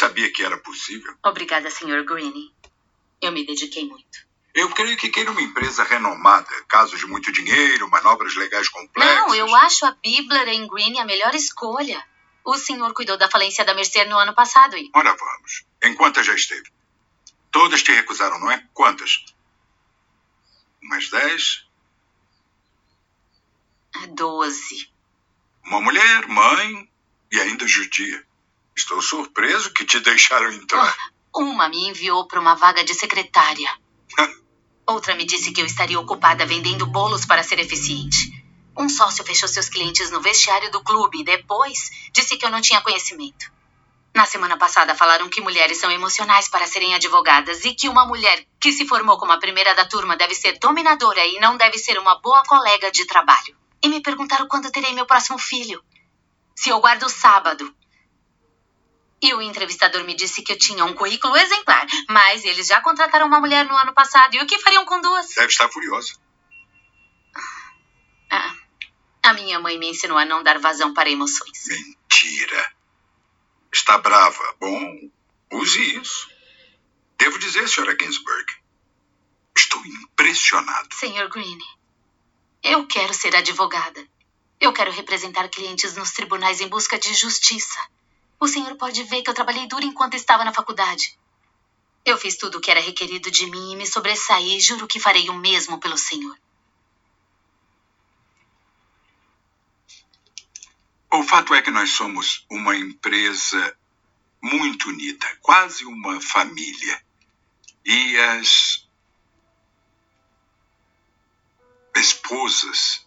sabia que era possível. Obrigada, Sr. Greene. Eu me dediquei muito. Eu creio que queira uma empresa renomada, casos de muito dinheiro, manobras legais complexas. Não, eu acho a Bibler em Greene a melhor escolha. O senhor cuidou da falência da Mercer no ano passado e. Ora, vamos. Em quantas já esteve? Todas te recusaram, não é? Quantas? Umas dez? Doze. Uma mulher, mãe e ainda judia. Estou surpreso que te deixaram entrar. Uma me enviou para uma vaga de secretária. Outra me disse que eu estaria ocupada vendendo bolos para ser eficiente. Um sócio fechou seus clientes no vestiário do clube e depois disse que eu não tinha conhecimento. Na semana passada falaram que mulheres são emocionais para serem advogadas e que uma mulher que se formou como a primeira da turma deve ser dominadora e não deve ser uma boa colega de trabalho. E me perguntaram quando terei meu próximo filho. Se eu guardo sábado. E o entrevistador me disse que eu tinha um currículo exemplar, mas eles já contrataram uma mulher no ano passado. E o que fariam com duas? Deve estar furiosa. Ah, a minha mãe me ensinou a não dar vazão para emoções. Mentira. Está brava. Bom, use isso. Devo dizer, Sra. Ginsburg, estou impressionado. Sr. Greene, eu quero ser advogada. Eu quero representar clientes nos tribunais em busca de justiça. O senhor pode ver que eu trabalhei duro enquanto estava na faculdade. Eu fiz tudo o que era requerido de mim e me sobressaí juro que farei o mesmo pelo senhor. O fato é que nós somos uma empresa muito unida, quase uma família. E as esposas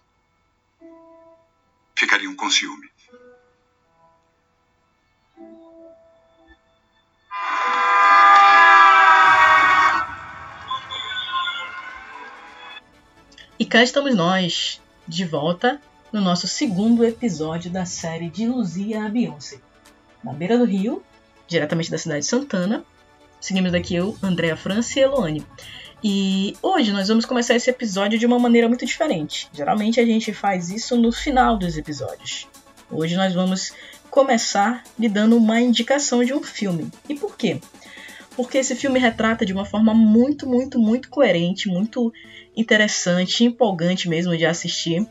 ficariam com ciúme. Cá estamos nós, de volta no nosso segundo episódio da série de Luzia a Beyoncé. Na beira do rio, diretamente da cidade de Santana. Seguimos daqui eu, Andréa França e Eloane. E hoje nós vamos começar esse episódio de uma maneira muito diferente. Geralmente a gente faz isso no final dos episódios. Hoje nós vamos começar lhe dando uma indicação de um filme. E por quê? Porque esse filme retrata de uma forma muito, muito, muito coerente, muito interessante, empolgante mesmo de assistir.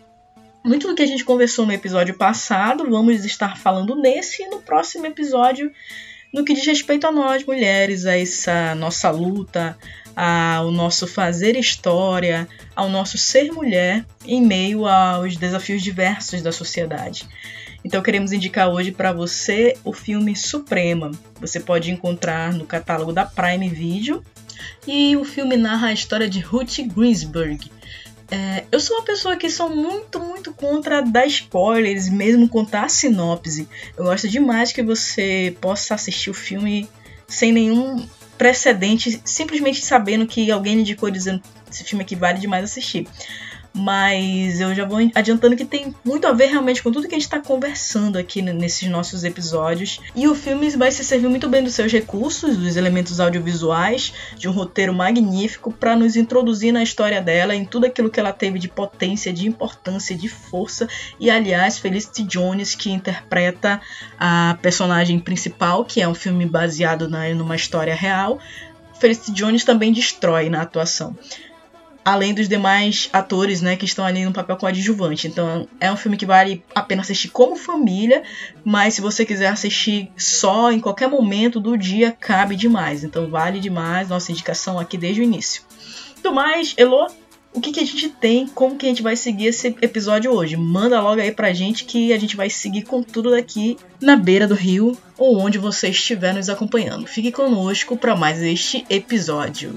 Muito do que a gente conversou no episódio passado, vamos estar falando nesse e no próximo episódio, no que diz respeito a nós mulheres, a essa nossa luta, ao nosso fazer história, ao nosso ser mulher em meio aos desafios diversos da sociedade. Então queremos indicar hoje para você o filme Suprema. Você pode encontrar no catálogo da Prime Video e o filme narra a história de Ruth Greensburg. É, eu sou uma pessoa que sou muito, muito contra dar spoilers, mesmo contar a sinopse. Eu gosto demais que você possa assistir o filme sem nenhum precedente, simplesmente sabendo que alguém indicou dizendo esse filme aqui vale demais assistir mas eu já vou adiantando que tem muito a ver realmente com tudo que a gente está conversando aqui nesses nossos episódios. E o filme vai se servir muito bem dos seus recursos, dos elementos audiovisuais, de um roteiro magnífico para nos introduzir na história dela, em tudo aquilo que ela teve de potência, de importância, de força. E aliás, Felicity Jones, que interpreta a personagem principal, que é um filme baseado na, numa história real. Felicity Jones também destrói na atuação além dos demais atores, né, que estão ali no papel coadjuvante. Então é um filme que vale a pena assistir como família, mas se você quiser assistir só em qualquer momento do dia, cabe demais. Então vale demais nossa indicação aqui desde o início. Do mais, Elo, o que, que a gente tem, como que a gente vai seguir esse episódio hoje? Manda logo aí pra gente que a gente vai seguir com tudo daqui na beira do rio ou onde você estiver nos acompanhando. Fique conosco para mais este episódio.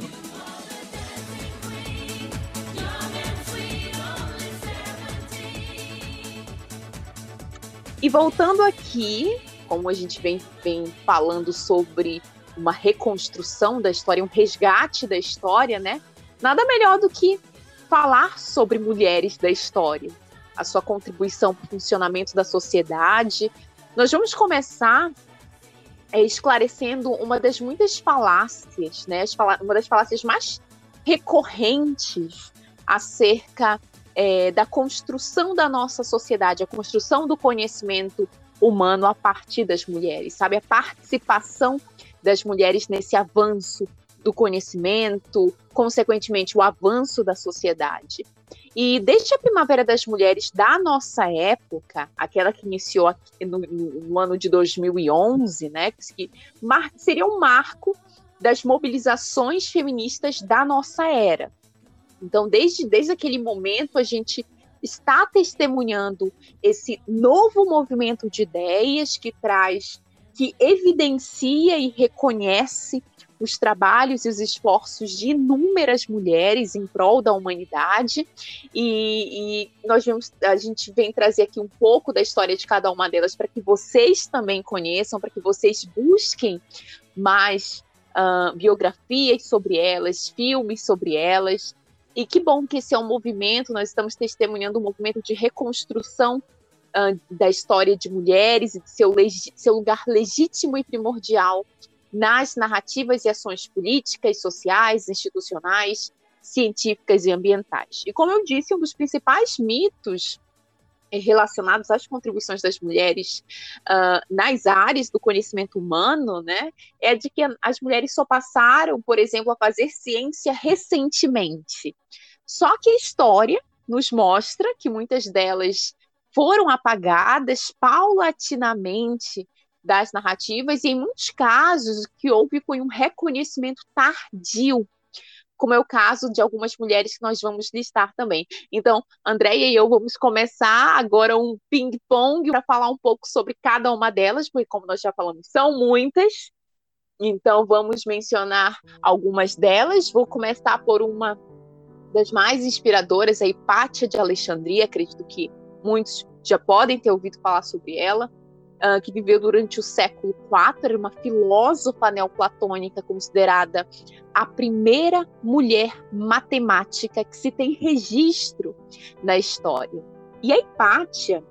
E voltando aqui, como a gente vem, vem falando sobre uma reconstrução da história, um resgate da história, né? Nada melhor do que falar sobre mulheres da história, a sua contribuição para o funcionamento da sociedade. Nós vamos começar é, esclarecendo uma das muitas falácias, né? Uma das falácias mais recorrentes acerca é, da construção da nossa sociedade, a construção do conhecimento humano a partir das mulheres, sabe? A participação das mulheres nesse avanço do conhecimento, consequentemente, o avanço da sociedade. E desde a Primavera das Mulheres da nossa época, aquela que iniciou no, no ano de 2011, né, que seria um marco das mobilizações feministas da nossa era. Então, desde, desde aquele momento, a gente está testemunhando esse novo movimento de ideias que traz, que evidencia e reconhece os trabalhos e os esforços de inúmeras mulheres em prol da humanidade. E, e, nós vemos a gente vem trazer aqui um pouco da história de cada uma delas para que vocês também conheçam para que vocês busquem mais uh, biografias sobre elas filmes sobre elas e que bom que esse é um movimento nós estamos testemunhando um movimento de reconstrução uh, da história de mulheres e de seu, seu lugar legítimo e primordial nas narrativas e ações políticas, sociais, institucionais, científicas e ambientais. E como eu disse, um dos principais mitos relacionados às contribuições das mulheres uh, nas áreas do conhecimento humano, né, é de que as mulheres só passaram, por exemplo, a fazer ciência recentemente. Só que a história nos mostra que muitas delas foram apagadas paulatinamente das narrativas, e em muitos casos o que houve foi um reconhecimento tardio, como é o caso de algumas mulheres que nós vamos listar também. Então, Andréia e eu vamos começar agora um ping-pong para falar um pouco sobre cada uma delas, porque, como nós já falamos, são muitas. Então, vamos mencionar algumas delas. Vou começar por uma das mais inspiradoras, a Hipátia de Alexandria. Acredito que muitos já podem ter ouvido falar sobre ela uh, que viveu durante o século IV, era uma filósofa neoplatônica considerada a primeira mulher matemática que se tem registro na história. E a Hipátia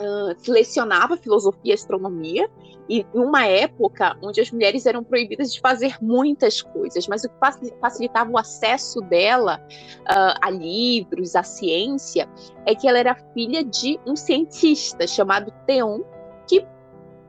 uh, lecionava filosofia e astronomia, e em uma época onde as mulheres eram proibidas de fazer muitas coisas, mas o que facilitava o acesso dela uh, a livros, à ciência, é que ela era filha de um cientista chamado Theon, que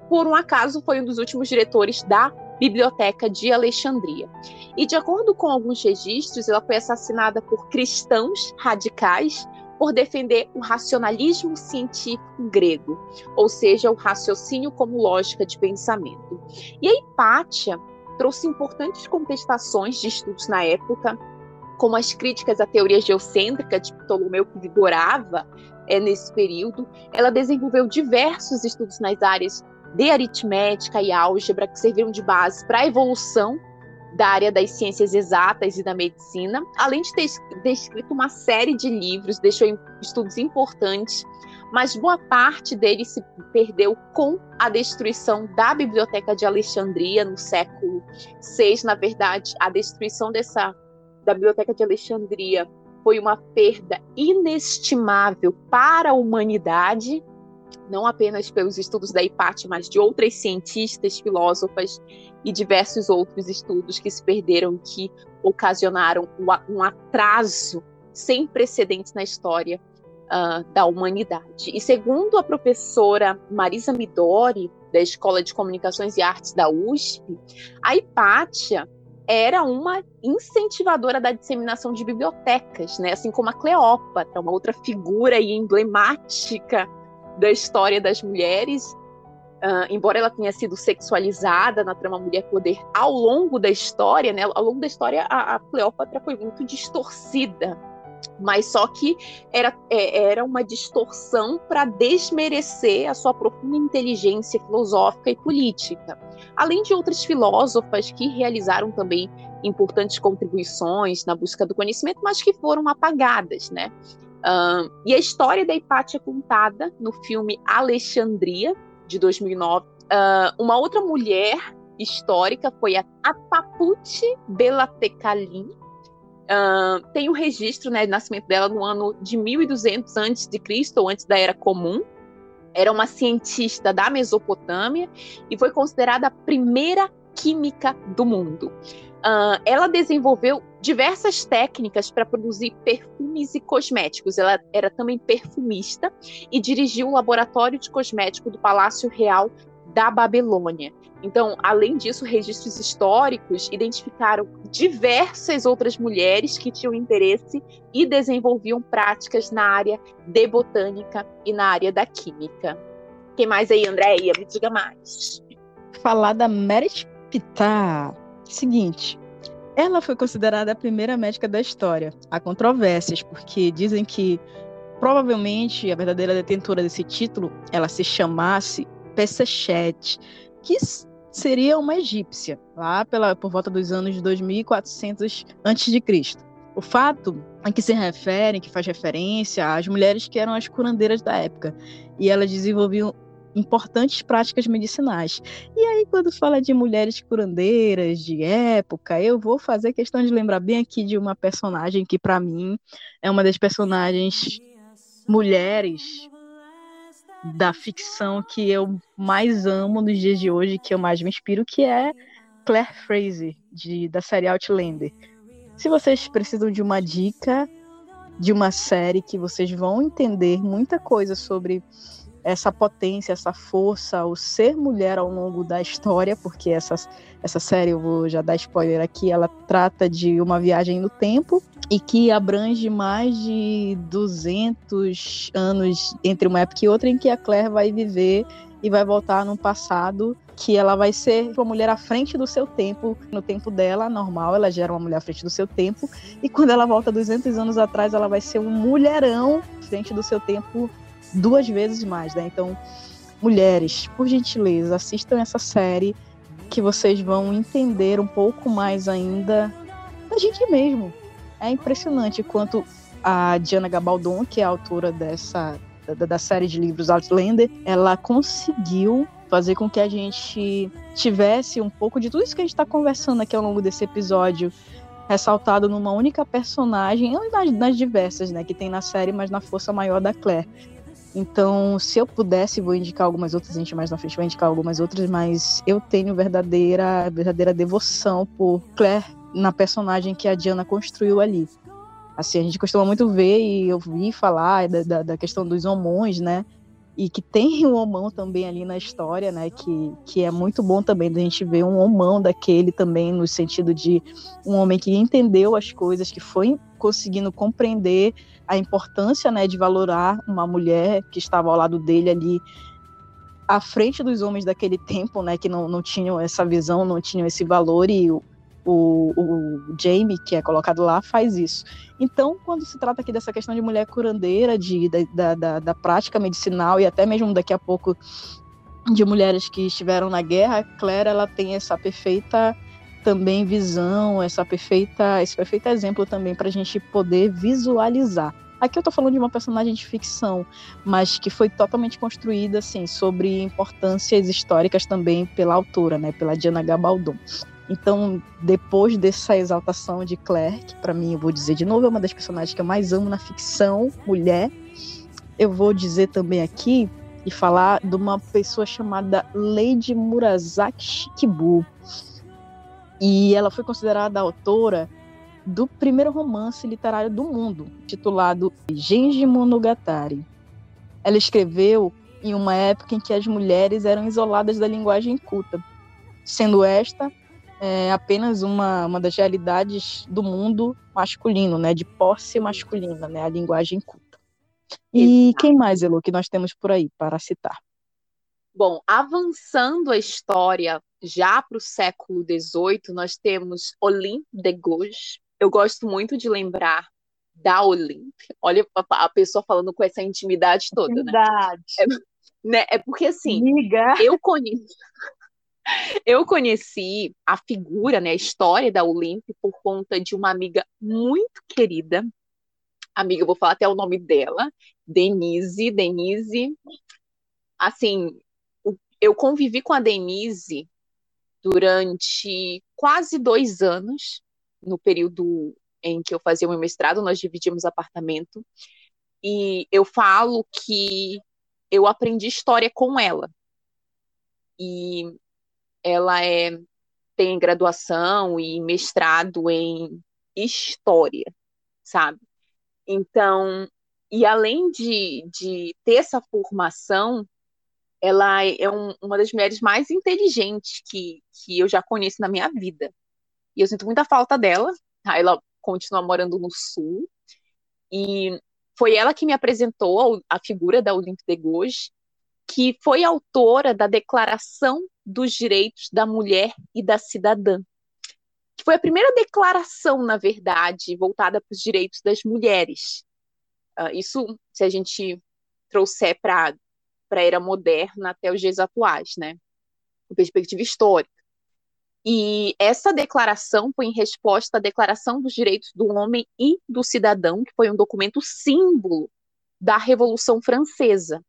por um acaso foi um dos últimos diretores da Biblioteca de Alexandria. E de acordo com alguns registros, ela foi assassinada por cristãos radicais por defender o racionalismo científico grego, ou seja, o raciocínio como lógica de pensamento. E a Hipátia trouxe importantes contestações de estudos na época, como as críticas à teoria geocêntrica de Ptolomeu que vigorava é, nesse período. Ela desenvolveu diversos estudos nas áreas de aritmética e álgebra que serviram de base para a evolução da área das ciências exatas e da medicina, além de ter, escrito uma série de livros, deixou estudos importantes, mas boa parte deles se perdeu com a destruição da Biblioteca de Alexandria no século VI. Na verdade, a destruição dessa da Biblioteca de Alexandria foi uma perda inestimável para a humanidade, não apenas pelos estudos da Hipátia, mas de outras cientistas, filósofas e diversos outros estudos que se perderam, que ocasionaram um atraso sem precedentes na história uh, da humanidade. E segundo a professora Marisa Midori, da Escola de Comunicações e Artes da USP, a Hipátia era uma incentivadora da disseminação de bibliotecas, né? assim como a Cleópatra, uma outra figura emblemática da história das mulheres, uh, embora ela tenha sido sexualizada na trama Mulher Poder ao longo da história, né? ao longo da história a, a Cleópatra foi muito distorcida mas só que era, é, era uma distorção para desmerecer a sua profunda inteligência filosófica e política, além de outras filósofas que realizaram também importantes contribuições na busca do conhecimento, mas que foram apagadas, né? Uh, e a história da Hipátia contada no filme Alexandria, de 2009. Uh, uma outra mulher histórica foi a Ataputi Belatekalin, Uh, tem o um registro né, de nascimento dela no ano de 1200 antes de Cristo, ou antes da Era Comum. Era uma cientista da Mesopotâmia e foi considerada a primeira química do mundo. Uh, ela desenvolveu diversas técnicas para produzir perfumes e cosméticos. Ela era também perfumista e dirigiu o laboratório de cosmético do Palácio Real da Babilônia. Então, além disso, registros históricos identificaram diversas outras mulheres que tinham interesse e desenvolviam práticas na área de botânica e na área da química. Quem mais aí, Andréia? Me diga mais. Falar da Merit Pitar. Seguinte, ela foi considerada a primeira médica da história. Há controvérsias, porque dizem que provavelmente a verdadeira detentora desse título ela se chamasse Pesachet, que seria uma egípcia, lá pela, por volta dos anos 2400 a.C. O fato a que se referem, que faz referência às mulheres que eram as curandeiras da época, e elas desenvolviam importantes práticas medicinais. E aí, quando fala de mulheres curandeiras de época, eu vou fazer questão de lembrar bem aqui de uma personagem que, para mim, é uma das personagens mulheres da ficção que eu mais amo nos dias de hoje, que eu mais me inspiro, que é Claire Fraser, de, da série Outlander. Se vocês precisam de uma dica de uma série que vocês vão entender muita coisa sobre essa potência, essa força, o ser mulher ao longo da história, porque essa, essa série, eu vou já dar spoiler aqui, ela trata de uma viagem no tempo e que abrange mais de 200 anos entre uma época e outra em que a Claire vai viver e vai voltar num passado que ela vai ser uma mulher à frente do seu tempo, no tempo dela, normal, ela já era uma mulher à frente do seu tempo, e quando ela volta 200 anos atrás, ela vai ser um mulherão à frente do seu tempo duas vezes mais, né? Então, mulheres, por gentileza, assistam essa série que vocês vão entender um pouco mais ainda da gente mesmo. É impressionante quanto a Diana Gabaldon, que é a autora dessa da, da série de livros Outlander, ela conseguiu fazer com que a gente tivesse um pouco de tudo isso que a gente está conversando aqui ao longo desse episódio ressaltado numa única personagem, nas, nas diversas, né, que tem na série, mas na força maior da Claire. Então, se eu pudesse, vou indicar algumas outras, a gente mais na frente vai indicar algumas outras, mas eu tenho verdadeira, verdadeira devoção por Claire na personagem que a Diana construiu ali. Assim, a gente costuma muito ver e ouvir falar da, da, da questão dos homões, né? e que tem um homão também ali na história, né? Que, que é muito bom também da gente ver um homão daquele também, no sentido de um homem que entendeu as coisas, que foi conseguindo compreender a importância, né, de valorar uma mulher que estava ao lado dele ali à frente dos homens daquele tempo, né, que não, não tinham essa visão, não tinham esse valor e o, o, Jamie, que é colocado lá, faz isso. Então, quando se trata aqui dessa questão de mulher curandeira, de, da, da, da prática medicinal e até mesmo daqui a pouco de mulheres que estiveram na guerra, Claire ela tem essa perfeita também visão, essa perfeita, esse perfeito exemplo também para a gente poder visualizar. Aqui eu estou falando de uma personagem de ficção, mas que foi totalmente construída assim sobre importâncias históricas também pela autora, né, pela Diana Gabaldon. Então, depois dessa exaltação de Claire, que para mim, eu vou dizer de novo, é uma das personagens que eu mais amo na ficção, mulher, eu vou dizer também aqui e falar de uma pessoa chamada Lady Murasaki Shikibu. E ela foi considerada autora do primeiro romance literário do mundo, titulado Genji Monogatari. Ela escreveu em uma época em que as mulheres eram isoladas da linguagem culta, sendo esta é apenas uma, uma das realidades do mundo masculino, né, de posse masculina, né, a linguagem culta. E Exato. quem mais, Elo, que nós temos por aí para citar? Bom, avançando a história já para o século XVIII, nós temos Olympe de Gouges. Eu gosto muito de lembrar da Olympe. Olha a pessoa falando com essa intimidade toda, né? intimidade. né? É, né? é porque assim, Amiga. eu conheço eu conheci a figura, né, a história da Olimp por conta de uma amiga muito querida. Amiga, eu vou falar até o nome dela, Denise. Denise, assim, eu convivi com a Denise durante quase dois anos, no período em que eu fazia o meu mestrado, nós dividimos apartamento. E eu falo que eu aprendi história com ela. E ela é, tem graduação e mestrado em história, sabe? Então, e além de, de ter essa formação, ela é um, uma das mulheres mais inteligentes que, que eu já conheço na minha vida. E eu sinto muita falta dela. Tá? Ela continua morando no Sul. E foi ela que me apresentou a figura da Olympe de Gouges, que foi autora da Declaração dos Direitos da Mulher e da Cidadã, que foi a primeira declaração, na verdade, voltada para os direitos das mulheres. Uh, isso, se a gente trouxer para a era moderna até os dias atuais, né? Com perspectiva histórica. E essa declaração foi em resposta à Declaração dos Direitos do Homem e do Cidadão, que foi um documento símbolo da Revolução Francesa.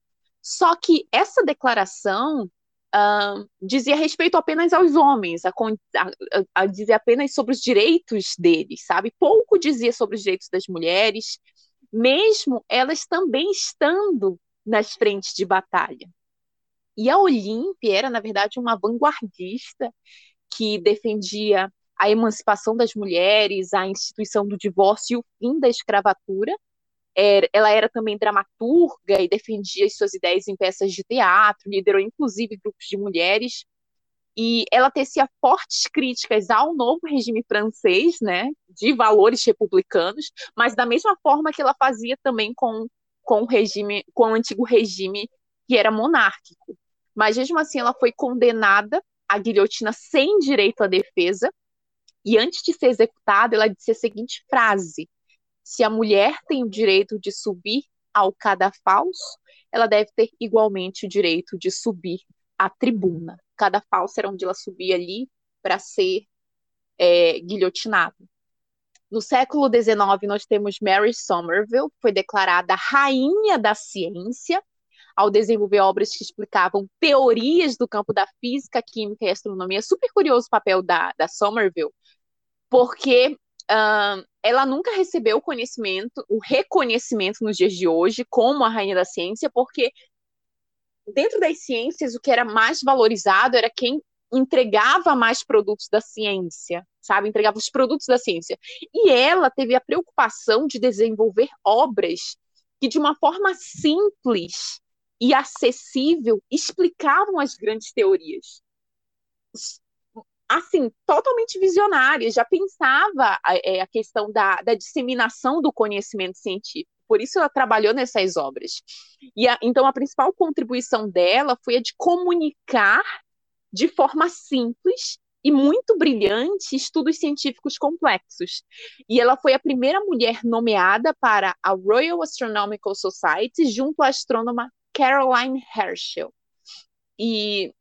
Só que essa declaração uh, dizia respeito apenas aos homens, a, a, a, dizer apenas sobre os direitos deles, sabe? Pouco dizia sobre os direitos das mulheres, mesmo elas também estando nas frentes de batalha. E a Olímpia era, na verdade, uma vanguardista que defendia a emancipação das mulheres, a instituição do divórcio e o fim da escravatura. Ela era também dramaturga e defendia suas ideias em peças de teatro, liderou inclusive grupos de mulheres. E ela tecia fortes críticas ao novo regime francês, né, de valores republicanos, mas da mesma forma que ela fazia também com, com o regime, com o antigo regime que era monárquico. Mas mesmo assim ela foi condenada a guilhotina sem direito à defesa. E antes de ser executada, ela disse a seguinte frase: Se a mulher tem o direito de subir ao cadafalso, ela deve ter igualmente o direito de subir à tribuna. Cadafalso era onde ela subia ali para ser é, guilhotinada. No século XIX, nós temos Mary Somerville, que foi declarada rainha da ciência, ao desenvolver obras que explicavam teorias do campo da física, química e astronomia. Super curioso o papel da, da Somerville, porque uh, ela nunca recebeu o conhecimento, o reconhecimento nos dias de hoje como a rainha da ciência, porque dentro das ciências o que era mais valorizado era quem entregava mais produtos da ciência, sabe? Entregava os produtos da ciência. E ela teve a preocupação de desenvolver obras que, de uma forma simples, e acessível explicavam as grandes teorias. Assim, totalmente visionárias, já pensava a, é, a questão da, da, disseminação do conhecimento científico. Por isso ela trabalhou nessas obras. E a, então a principal contribuição dela foi a de comunicar de forma simples e muito brilhante estudos científicos complexos. E ela foi a primeira mulher nomeada para a Royal Astronomical Society junto à astrônoma Caroline Herschel. E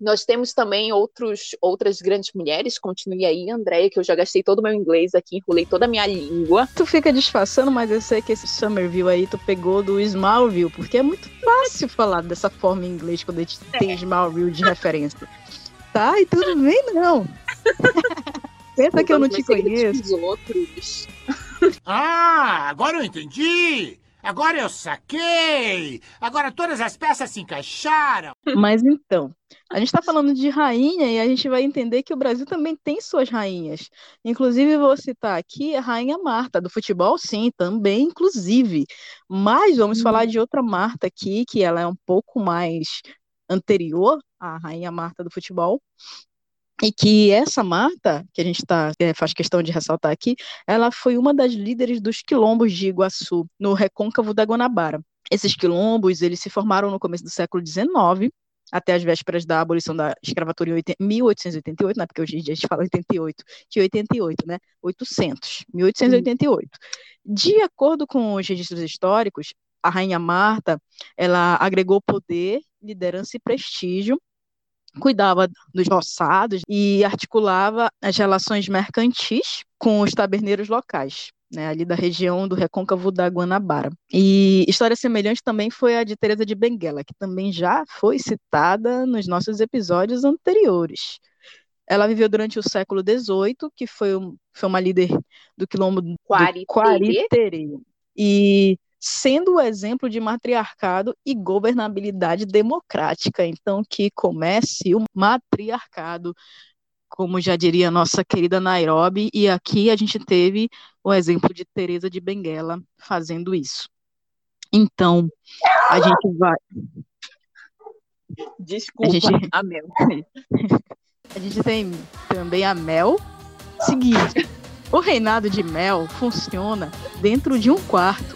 nós temos também outros, outras grandes mulheres. Continue aí, Andréia, que eu já gastei todo o meu inglês aqui, enrolei toda a minha língua. Tu fica disfarçando, mas eu sei que esse Somerville aí tu pegou do Smallville, porque é muito fácil falar dessa forma em inglês quando a gente é. tem Smallville de referência. Tá, e tudo bem, não. Pensa que eu não te conheço. Outros. Ah, agora eu entendi! Agora eu saquei! Agora todas as peças se encaixaram! Mas então, a gente está falando de rainha e a gente vai entender que o Brasil também tem suas rainhas. Inclusive, vou citar aqui a Rainha Marta, do futebol, sim, também, inclusive. Mas vamos hum. falar de outra Marta aqui, que ela é um pouco mais anterior à Rainha Marta do futebol, e que essa Marta, que a gente tá, é, faz questão de ressaltar aqui, ela foi uma das líderes dos quilombos de Iguaçu, no recôncavo da Guanabara. Esses quilombos, eles se formaram no começo do século XIX, até as vésperas da abolição da escravatura em 1888, né, porque hoje em dia a gente fala 88, que 88, né, 800, 1888. De acordo com os registros históricos, a rainha Marta, ela agregou poder, liderança e prestígio cuidava dos roçados e articulava as relações mercantis com os taberneiros locais. Né, ali da região do recôncavo da Guanabara. E história semelhante também foi a de Teresa de Benguela, que também já foi citada nos nossos episódios anteriores. Ela viveu durante o século XVIII, que foi, um, foi uma líder do quilombo do Quariterê. E sendo o exemplo de matriarcado e governabilidade democrática. Então, que comece o matriarcado como já diria a nossa querida Nairobi, e aqui a gente teve o exemplo de Teresa de Benguela fazendo isso. Então, a gente vai. Desculpa, a, gente... a Mel. a gente tem também a Mel. Seguinte, o reinado de Mel funciona dentro de um quarto.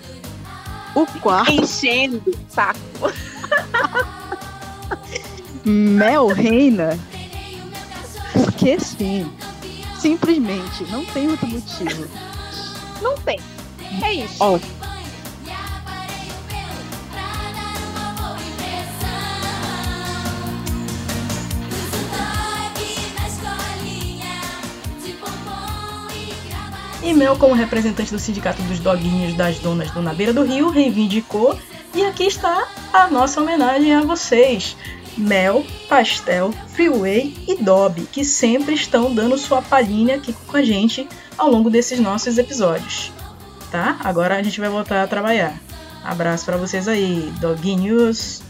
O quarto. Enchendo, saco. Mel reina porque sim. Simplesmente, não tem outro motivo. Não tem. É isso. Ó, E Mel, como representante do Sindicato dos Doguinhos das Donas do Na Beira do Rio, reivindicou. E aqui está a nossa homenagem a vocês. Mel, Pastel, Freeway e Dobby, que sempre estão dando sua palhinha aqui com a gente ao longo desses nossos episódios. Tá? Agora a gente vai voltar a trabalhar. Abraço para vocês aí, Doguinhos.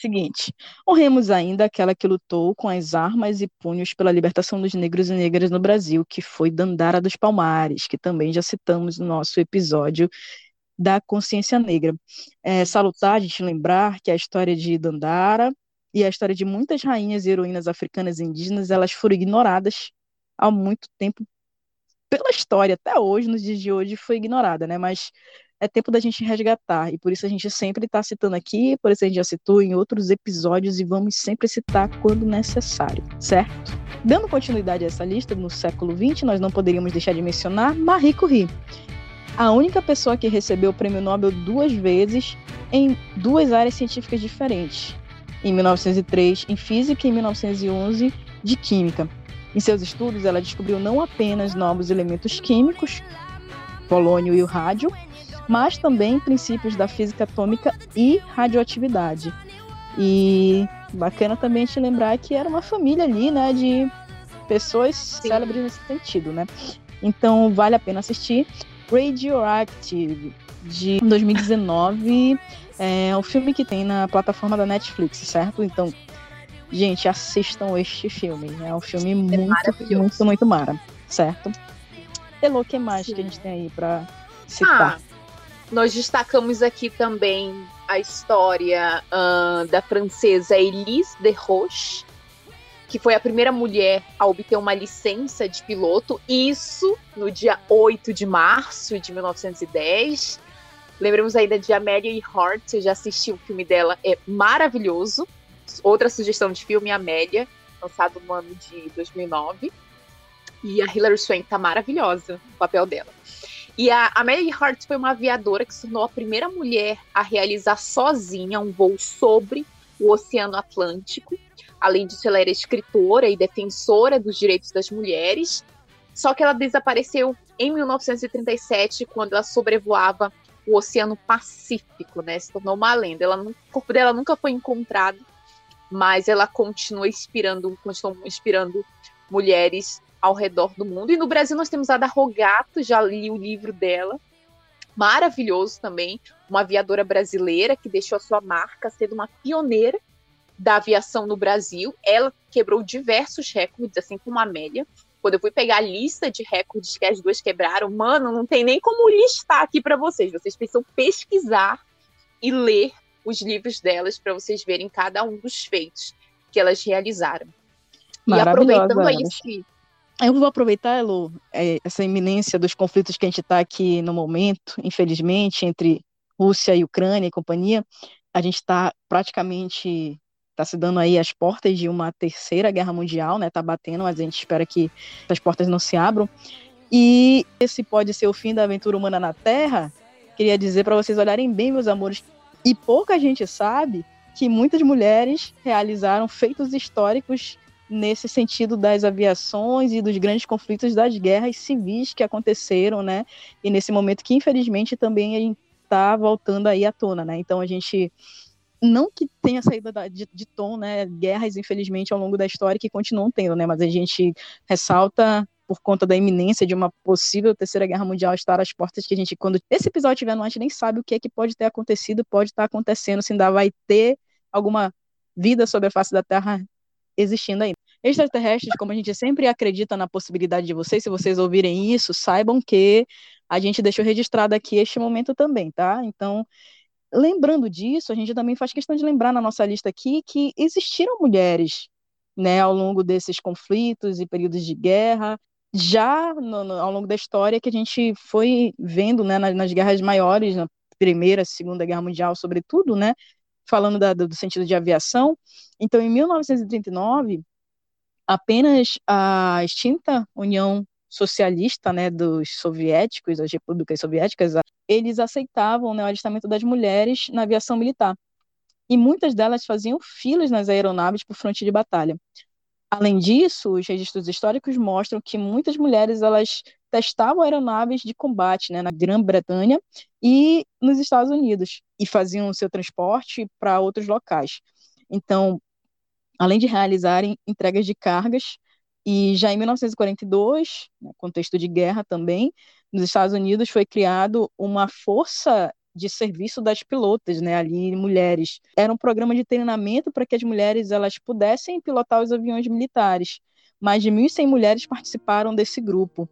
Seguinte, honremos ainda aquela que lutou com as armas e punhos pela libertação dos negros e negras no Brasil, que foi Dandara dos Palmares, que também já citamos no nosso episódio da consciência negra. É salutar a gente lembrar que a história de Dandara e a história de muitas rainhas e heroínas africanas e indígenas, elas foram ignoradas há muito tempo pela história, até hoje, nos dias de hoje, foi ignorada, né? Mas é tempo da gente resgatar, e por isso a gente sempre está citando aqui, por isso a gente já citou em outros episódios, e vamos sempre citar quando necessário, certo? Dando continuidade a essa lista, no século XX, nós não poderíamos deixar de mencionar Marie Curie, a única pessoa que recebeu o prêmio Nobel duas vezes em duas áreas científicas diferentes, em 1903 em física e em 1911 de química. Em seus estudos, ela descobriu não apenas novos elementos químicos, polônio e o rádio, mas também princípios da física atômica e radioatividade. E bacana também te lembrar que era uma família ali, né, de pessoas Sim. célebres nesse sentido, né? Então vale a pena assistir. Radioactive, de 2019. É o filme que tem na plataforma da Netflix, certo? Então, gente, assistam este filme. É um filme é muito, muito, muito mara, certo? Elo, o que mais Sim. que a gente tem aí para citar? Ah, nós destacamos aqui também a história uh, da francesa Elise de Roche, que foi a primeira mulher a obter uma licença de piloto, isso no dia 8 de março de 1910. Lembramos ainda de Amélia Earhart, eu já assisti o filme dela, é maravilhoso. Outra sugestão de filme, Amélia, lançado no ano de 2009. E a Hilary Swank tá maravilhosa no papel dela. E a Amélia Earhart foi uma aviadora que se tornou a primeira mulher a realizar sozinha um voo sobre o Oceano Atlântico Além disso, ela era escritora e defensora dos direitos das mulheres. Só que ela desapareceu em 1937, quando ela sobrevoava o Oceano Pacífico, né? Se tornou uma lenda. Ela, o corpo dela nunca foi encontrado, mas ela continua inspirando, continua inspirando mulheres ao redor do mundo. E no Brasil nós temos a da Rogato, já li o livro dela, maravilhoso também, uma aviadora brasileira que deixou a sua marca sendo uma pioneira da aviação no Brasil. Ela quebrou diversos recordes, assim como a Amélia. Quando eu fui pegar a lista de recordes que as duas quebraram, mano, não tem nem como listar aqui para vocês. Vocês precisam pesquisar e ler os livros delas para vocês verem cada um dos feitos que elas realizaram. E aproveitando aí esse... Eu vou aproveitar, Elo, é, essa iminência dos conflitos que a gente está aqui no momento, infelizmente, entre Rússia e Ucrânia e companhia. A gente está praticamente está se dando aí as portas de uma terceira guerra mundial, né? Tá batendo, mas a gente espera que as portas não se abram. E esse pode ser o fim da aventura humana na Terra. Queria dizer para vocês olharem bem, meus amores. E pouca gente sabe que muitas mulheres realizaram feitos históricos nesse sentido das aviações e dos grandes conflitos das guerras civis que aconteceram, né? E nesse momento que infelizmente também está voltando aí à tona, né? Então a gente não que tenha saído de, de, tom, né, guerras, infelizmente, ao longo da história que continuam tendo, né, mas a gente ressalta por conta da iminência de uma possível terceira guerra mundial estar às portas que a gente, quando esse episódio estiver no ar, a gente nem sabe o que é que pode ter acontecido, pode estar acontecendo, se ainda vai ter alguma vida sobre a face da Terra existindo ainda. Extraterrestres, como a gente sempre acredita na possibilidade de vocês, se vocês ouvirem isso, saibam que a gente deixou registrado aqui este momento também, tá? Então, lembrando disso, a gente também faz questão de lembrar na nossa lista aqui que existiram mulheres, né, ao longo desses conflitos e períodos de guerra, já no, no, ao longo da história que a gente foi vendo, né, nas, nas guerras maiores, na Primeira, Segunda Guerra Mundial, sobretudo, né, falando da, do sentido de aviação. Então, em 1939, apenas a extinta União Socialista, né, dos soviéticos, das repúblicas soviéticas, eles aceitavam né, o alistamento das mulheres na aviação militar. E muitas delas faziam filas nas aeronaves por fronte de batalha. Além disso, os registros históricos mostram que muitas mulheres elas testavam aeronaves de combate né, na Grã-Bretanha e nos Estados Unidos e faziam o seu transporte para outros locais. Então, além de realizarem entregas de cargas, e já em 1942, no contexto de guerra também, nos Estados Unidos foi criado uma força de serviço das pilotas, né, ali mulheres. Era um programa de treinamento para que as mulheres elas pudessem pilotar os aviões militares. Mais de 1.100 mulheres participaram desse grupo,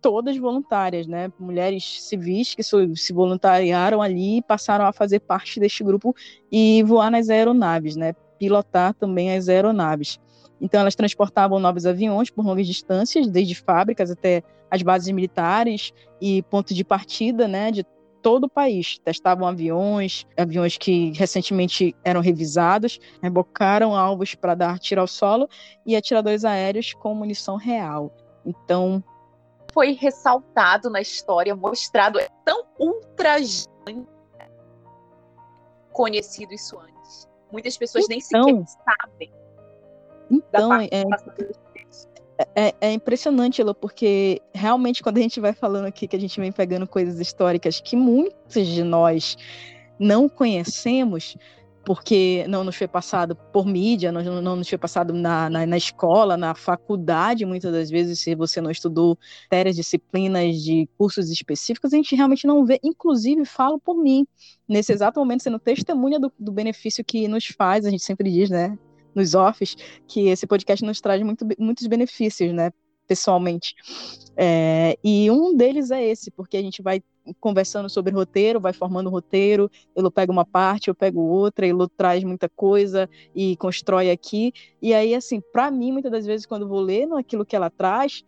todas voluntárias, né, mulheres civis que se voluntariaram ali e passaram a fazer parte deste grupo e voar nas aeronaves, né, pilotar também as aeronaves. Então, elas transportavam novos aviões por longas distâncias, desde fábricas até as bases militares e pontos de partida né, de todo o país. Testavam aviões, aviões que recentemente eram revisados, rebocaram alvos para dar tiro ao solo e atiradores aéreos com munição real. Então. Foi ressaltado na história, mostrado, é tão ultra conhecido isso antes. Muitas pessoas então, nem sequer sabem. Então, é, é, é, impressionante, Ela, porque realmente quando a gente vai falando aqui que a gente vem pegando coisas históricas que muitos de nós não conhecemos, porque não nos foi passado por mídia, não, não nos foi passado na, na, na, escola, na faculdade, muitas das vezes, se você não estudou várias disciplinas de cursos específicos, a gente realmente não vê. Inclusive, falo por mim, nesse exato momento, sendo testemunha do, do benefício que nos faz, a gente sempre diz, né? nos offs, que esse podcast nos traz muito, muitos benefícios, né? Pessoalmente. É, e um deles é esse, porque a gente vai conversando sobre roteiro, vai formando roteiro, ele pega uma parte, eu pego outra, ele traz muita coisa e constrói aqui. E aí, assim, para mim, muitas das vezes, quando vou ler aquilo que ela traz,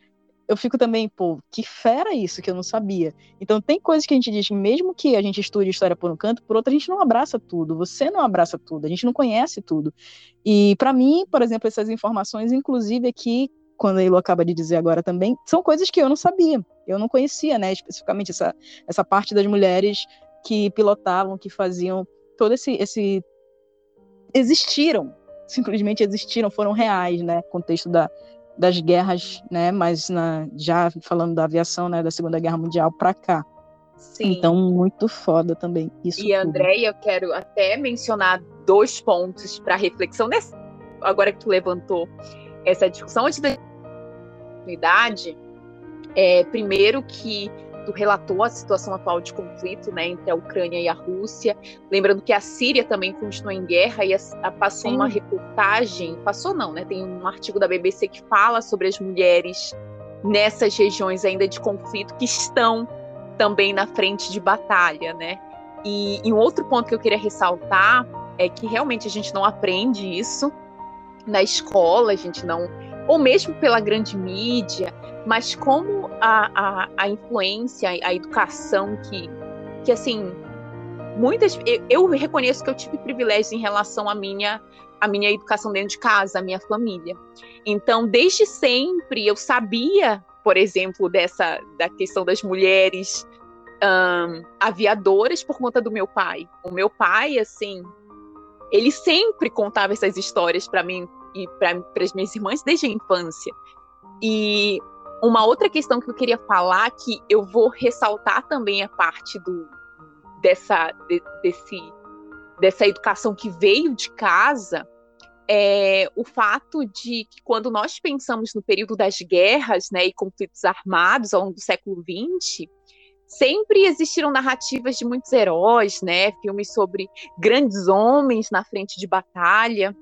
eu fico também, pô, que fera isso que eu não sabia. Então tem coisas que a gente diz, mesmo que a gente estude história por um canto, por outro a gente não abraça tudo. Você não abraça tudo, a gente não conhece tudo. E para mim, por exemplo, essas informações, inclusive aqui, quando a Elo acaba de dizer agora também, são coisas que eu não sabia. Eu não conhecia, né, especificamente essa, essa parte das mulheres que pilotavam, que faziam todo esse, esse existiram, simplesmente existiram, foram reais, né, contexto da das guerras, né? Mas na, já falando da aviação, né? Da Segunda Guerra Mundial para cá. Sim. Então, muito foda também isso. E, André, eu quero até mencionar dois pontos para reflexão nessa. Agora que tu levantou essa discussão antes da unidade, é, primeiro que tu relatou a situação atual de conflito né, entre a Ucrânia e a Rússia. Lembrando que a Síria também continua em guerra e a, a passou Sim. uma reportagem, passou não, né? Tem um artigo da BBC que fala sobre as mulheres nessas regiões ainda de conflito que estão também na frente de batalha, né? E, e um outro ponto que eu queria ressaltar é que realmente a gente não aprende isso na escola, a gente não, ou mesmo pela grande mídia, mas como a, a, a influência, a educação que, que assim, muitas. Eu, eu reconheço que eu tive privilégios em relação à minha a minha educação dentro de casa, a minha família. Então, desde sempre eu sabia, por exemplo, dessa da questão das mulheres um, aviadoras por conta do meu pai. O meu pai, assim, ele sempre contava essas histórias para mim e para as minhas irmãs desde a infância. E uma outra questão que eu queria falar, que eu vou ressaltar também a parte do, dessa, de, desse, dessa educação que veio de casa, é o fato de que quando nós pensamos no período das guerras né, e conflitos armados ao longo do século XX, sempre existiram narrativas de muitos heróis, né, filmes sobre grandes homens na frente de batalha.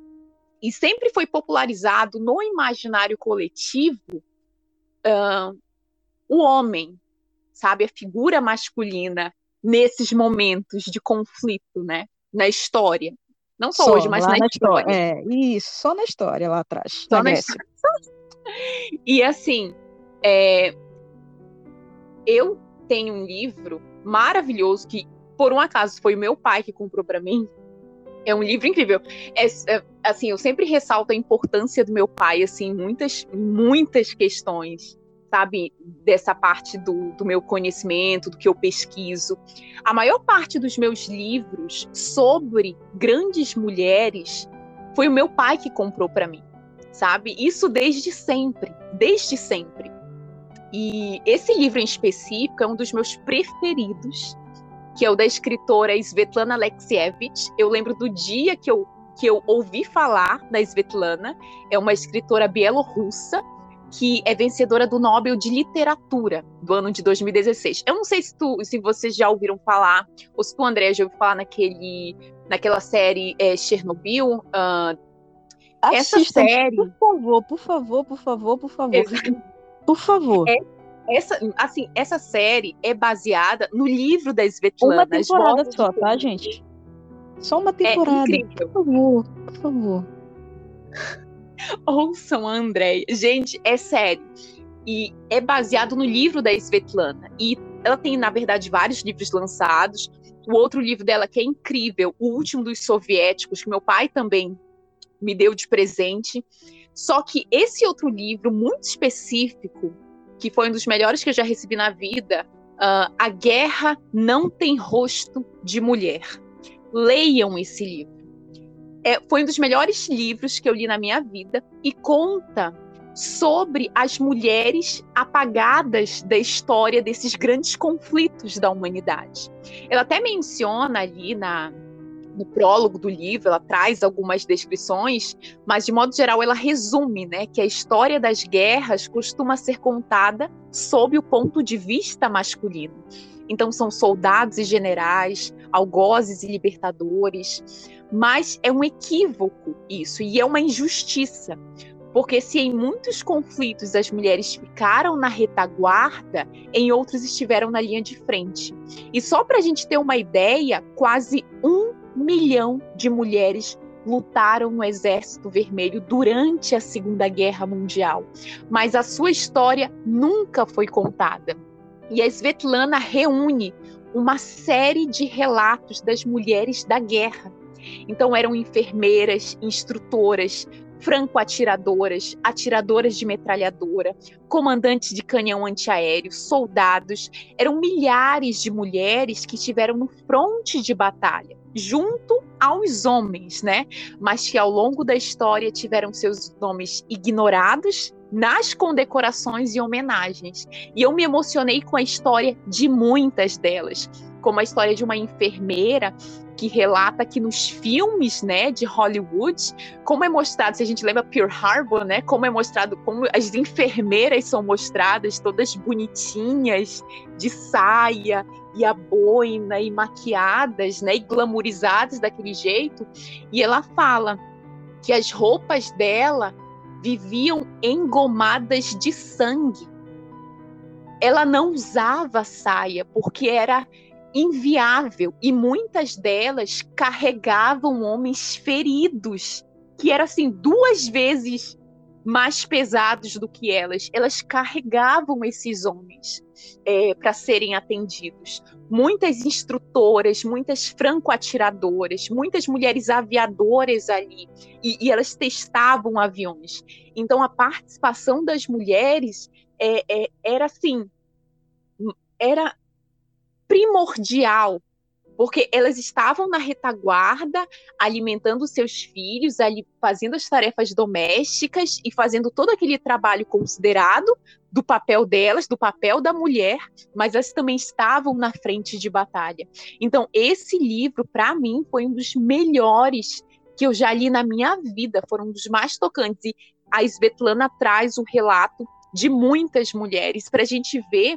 e sempre foi popularizado no imaginário coletivo uh, o homem, sabe, a figura masculina nesses momentos de conflito, né, na história. Não só, só hoje, mas na, na história. história. É, isso, só na história lá atrás. Só na, na história. E assim, é, eu tenho um livro maravilhoso que, por um acaso, foi o meu pai que comprou para mim. É um livro incrível. É, é, assim, eu sempre ressalto a importância do meu pai, assim, muitas, muitas questões, sabe, dessa parte do, do meu conhecimento, do que eu pesquiso. A maior parte dos meus livros sobre grandes mulheres foi o meu pai que comprou para mim, sabe? Isso desde sempre, desde sempre. E esse livro em específico é um dos meus preferidos, que é o da escritora Svetlana Alexievich. Eu lembro do dia que eu, que eu ouvi falar da Svetlana. É uma escritora bielorrussa que é vencedora do Nobel de Literatura do ano de 2016. Eu não sei se, tu, se vocês já ouviram falar, ou se tu, André, já ouviu falar naquele, naquela série é, Chernobyl. Uh, essa série. Por favor, por favor, por favor, por favor. Exato. Por favor. É, essa, assim, essa série é baseada no livro da Svetlana. Uma temporada só, tá, gente? Só uma é temporada. É incrível. Por favor, por favor. Ouçam a Andréia. Gente, é sério. E é baseado no livro da Svetlana. E ela tem, na verdade, vários livros lançados. O outro livro dela que é incrível, O Último dos Soviéticos, que meu pai também me deu de presente. Só que esse outro livro, muito específico, que foi um dos melhores que eu já recebi na vida, uh, A Guerra Não Tem Rosto de Mulher. Leiam esse livro. É, foi um dos melhores livros que eu li na minha vida e conta sobre as mulheres apagadas da história desses grandes conflitos da humanidade. Ela até menciona ali na, no prólogo do livro, ela traz algumas descrições, mas de modo geral ela resume, né, que a história das guerras costuma ser contada sob o ponto de vista masculino. Então são soldados e generais, algozes e libertadores, mas é um equívoco isso e é uma injustiça, porque se em muitos conflitos as mulheres ficaram na retaguarda, em outros estiveram na linha de frente. E só para a gente ter uma ideia, quase um milhão de mulheres lutaram no Exército Vermelho durante a Segunda Guerra Mundial, mas a sua história nunca foi contada. E a Svetlana reúne uma série de relatos das mulheres da guerra. Então eram enfermeiras, instrutoras, franco-atiradoras, atiradoras de metralhadora, comandantes de canhão antiaéreo, soldados. Eram milhares de mulheres que estiveram no fronte de batalha junto aos homens, né? Mas que ao longo da história tiveram seus nomes ignorados nas condecorações e homenagens. E eu me emocionei com a história de muitas delas, como a história de uma enfermeira que relata que nos filmes, né, de Hollywood, como é mostrado, se a gente lembra Pearl Harbor, né, como é mostrado, como as enfermeiras são mostradas todas bonitinhas, de saia e a boina e maquiadas, né, e glamorizadas daquele jeito. E ela fala que as roupas dela viviam engomadas de sangue. Ela não usava saia porque era inviável e muitas delas carregavam homens feridos, que era assim duas vezes mais pesados do que elas. Elas carregavam esses homens é, para serem atendidos. Muitas instrutoras, muitas franco-atiradoras, muitas mulheres aviadoras ali, e, e, elas testavam aviões. Então a participação das mulheres é, é, era assim, era primordial porque elas estavam na retaguarda, alimentando seus filhos, ali fazendo as tarefas domésticas e fazendo todo aquele trabalho considerado do papel delas, do papel da mulher, mas elas também estavam na frente de batalha. Então, esse livro, para mim, foi um dos melhores que eu já li na minha vida, foram um dos mais tocantes. E a Svetlana traz o relato de muitas mulheres para a gente ver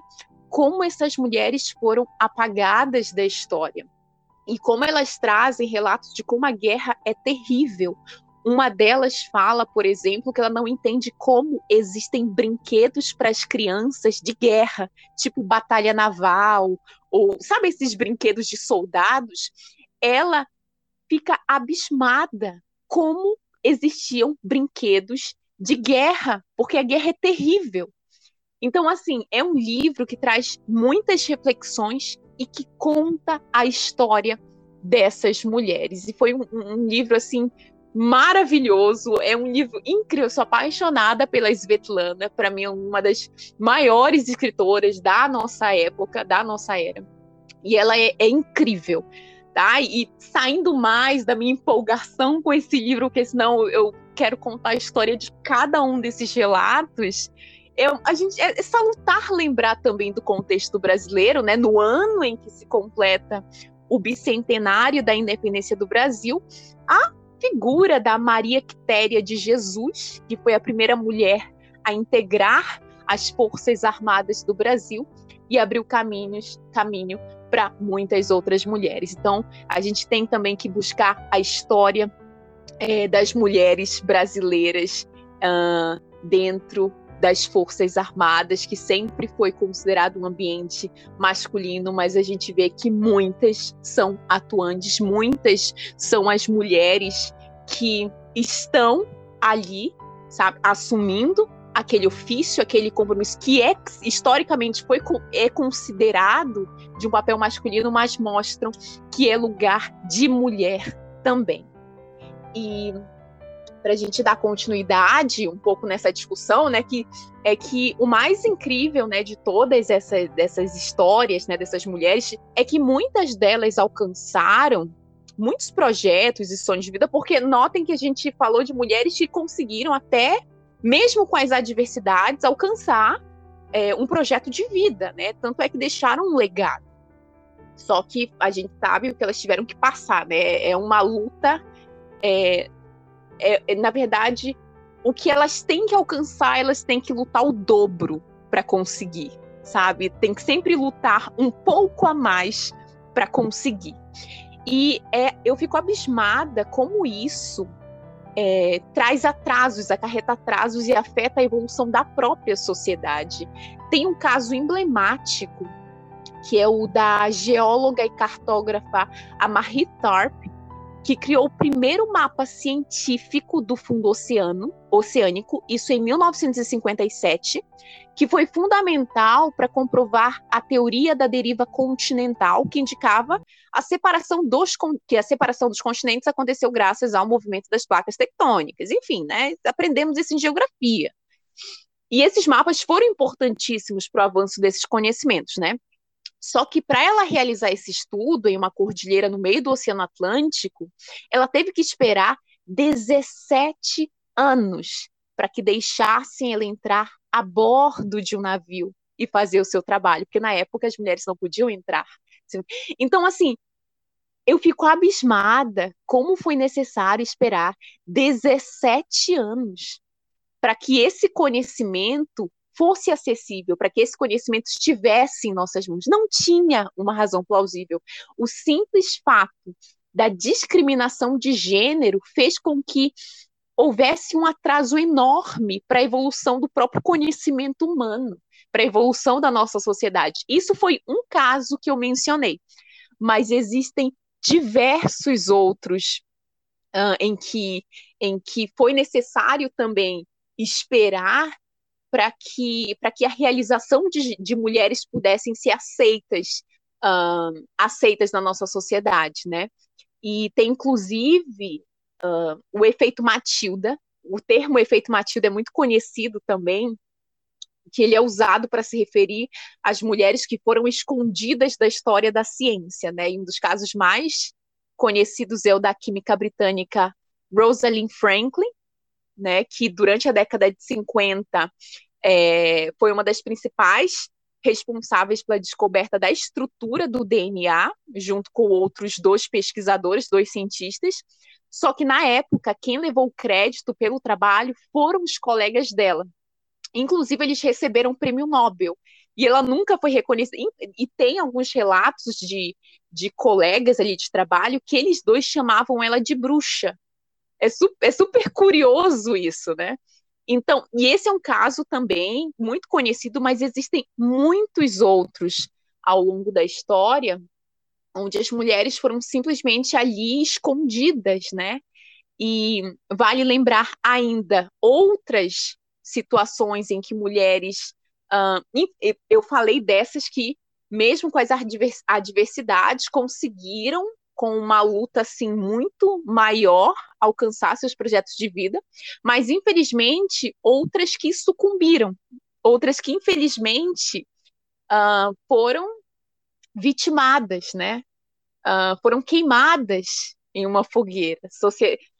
como essas mulheres foram apagadas da história e como elas trazem relatos de como a guerra é terrível. uma delas fala, por exemplo, que ela não entende como existem brinquedos para as crianças de guerra, tipo batalha naval, ou sabe esses brinquedos de soldados? Ela fica abismada como existiam brinquedos de guerra, porque a guerra é terrível. Então, assim, é um livro que traz muitas reflexões e que conta a história dessas mulheres. E foi um, um livro, assim, maravilhoso. É um livro incrível. Eu sou apaixonada pela Svetlana. Para mim, é uma das maiores escritoras da nossa época, da nossa era. E ela é, é incrível. Tá? E saindo mais da minha empolgação com esse livro, porque senão eu quero contar a história de cada um desses relatos. Eu, a gente é, é salutar lembrar também do contexto brasileiro, né? No ano em que se completa o bicentenário da independência do Brasil, a figura da Maria Quitéria de Jesus, que foi a primeira mulher a integrar as Forças Armadas do Brasil e abriu caminhos, caminho para muitas outras mulheres. Então, a gente tem também que buscar a história é, das mulheres brasileiras uh, dentro das Forças Armadas, que sempre foi considerado um ambiente masculino, mas a gente vê que muitas são atuantes, muitas são as mulheres que estão ali, sabe, assumindo aquele ofício, aquele compromisso que é historicamente foi é considerado de um papel masculino, mas mostram que é lugar de mulher também. E para a gente dar continuidade um pouco nessa discussão, né, que é que o mais incrível, né, de todas essas dessas histórias, né, dessas mulheres, é que muitas delas alcançaram muitos projetos e sonhos de vida, porque notem que a gente falou de mulheres que conseguiram até, mesmo com as adversidades, alcançar é, um projeto de vida, né? Tanto é que deixaram um legado. Só que a gente sabe o que elas tiveram que passar, né? É uma luta é, é, é, na verdade, o que elas têm que alcançar, elas têm que lutar o dobro para conseguir, sabe? Tem que sempre lutar um pouco a mais para conseguir. E é, eu fico abismada como isso é, traz atrasos, acarreta atrasos e afeta a evolução da própria sociedade. Tem um caso emblemático, que é o da geóloga e cartógrafa Amarie Tharp, que criou o primeiro mapa científico do fundo oceano, oceânico, isso em 1957, que foi fundamental para comprovar a teoria da deriva continental, que indicava a separação dos que a separação dos continentes aconteceu graças ao movimento das placas tectônicas. Enfim, né? Aprendemos isso em geografia. E esses mapas foram importantíssimos para o avanço desses conhecimentos, né? Só que para ela realizar esse estudo em uma cordilheira no meio do Oceano Atlântico, ela teve que esperar 17 anos para que deixassem ela entrar a bordo de um navio e fazer o seu trabalho, porque na época as mulheres não podiam entrar. Então, assim, eu fico abismada como foi necessário esperar 17 anos para que esse conhecimento fosse acessível, para que esse conhecimento estivesse em nossas mãos. Não tinha uma razão plausível. O simples fato da discriminação de gênero fez com que houvesse um atraso enorme para a evolução do próprio conhecimento humano, para a evolução da nossa sociedade. Isso foi um caso que eu mencionei, mas existem diversos outros uh, em, que, em que foi necessário também esperar para que, que a realização de, de mulheres pudessem ser aceitas, uh, aceitas na nossa sociedade, né? E tem, inclusive, uh, o efeito Matilda. O termo efeito Matilda é muito conhecido também, que ele é usado para se referir às mulheres que foram escondidas da história da ciência, né? E um dos casos mais conhecidos é o da química britânica Rosalind Franklin, né, que durante a década de 50 é, foi uma das principais responsáveis pela descoberta da estrutura do DNA, junto com outros dois pesquisadores, dois cientistas. Só que na época, quem levou o crédito pelo trabalho foram os colegas dela. Inclusive, eles receberam o prêmio Nobel. E ela nunca foi reconhecida. E tem alguns relatos de, de colegas ali de trabalho que eles dois chamavam ela de bruxa, É, su é super curioso isso, né? Então, e esse é um caso também muito conhecido, mas existem muitos outros ao longo da história onde as mulheres foram simplesmente ali escondidas, né? E vale lembrar ainda outras situações em que mulheres. Uh, eu falei dessas que, mesmo com as adversidades, conseguiram, com uma luta assim muito maior, alcançar seus projetos de vida, mas infelizmente outras que sucumbiram, outras que infelizmente uh, foram vitimadas, né? Uh, foram queimadas em uma fogueira.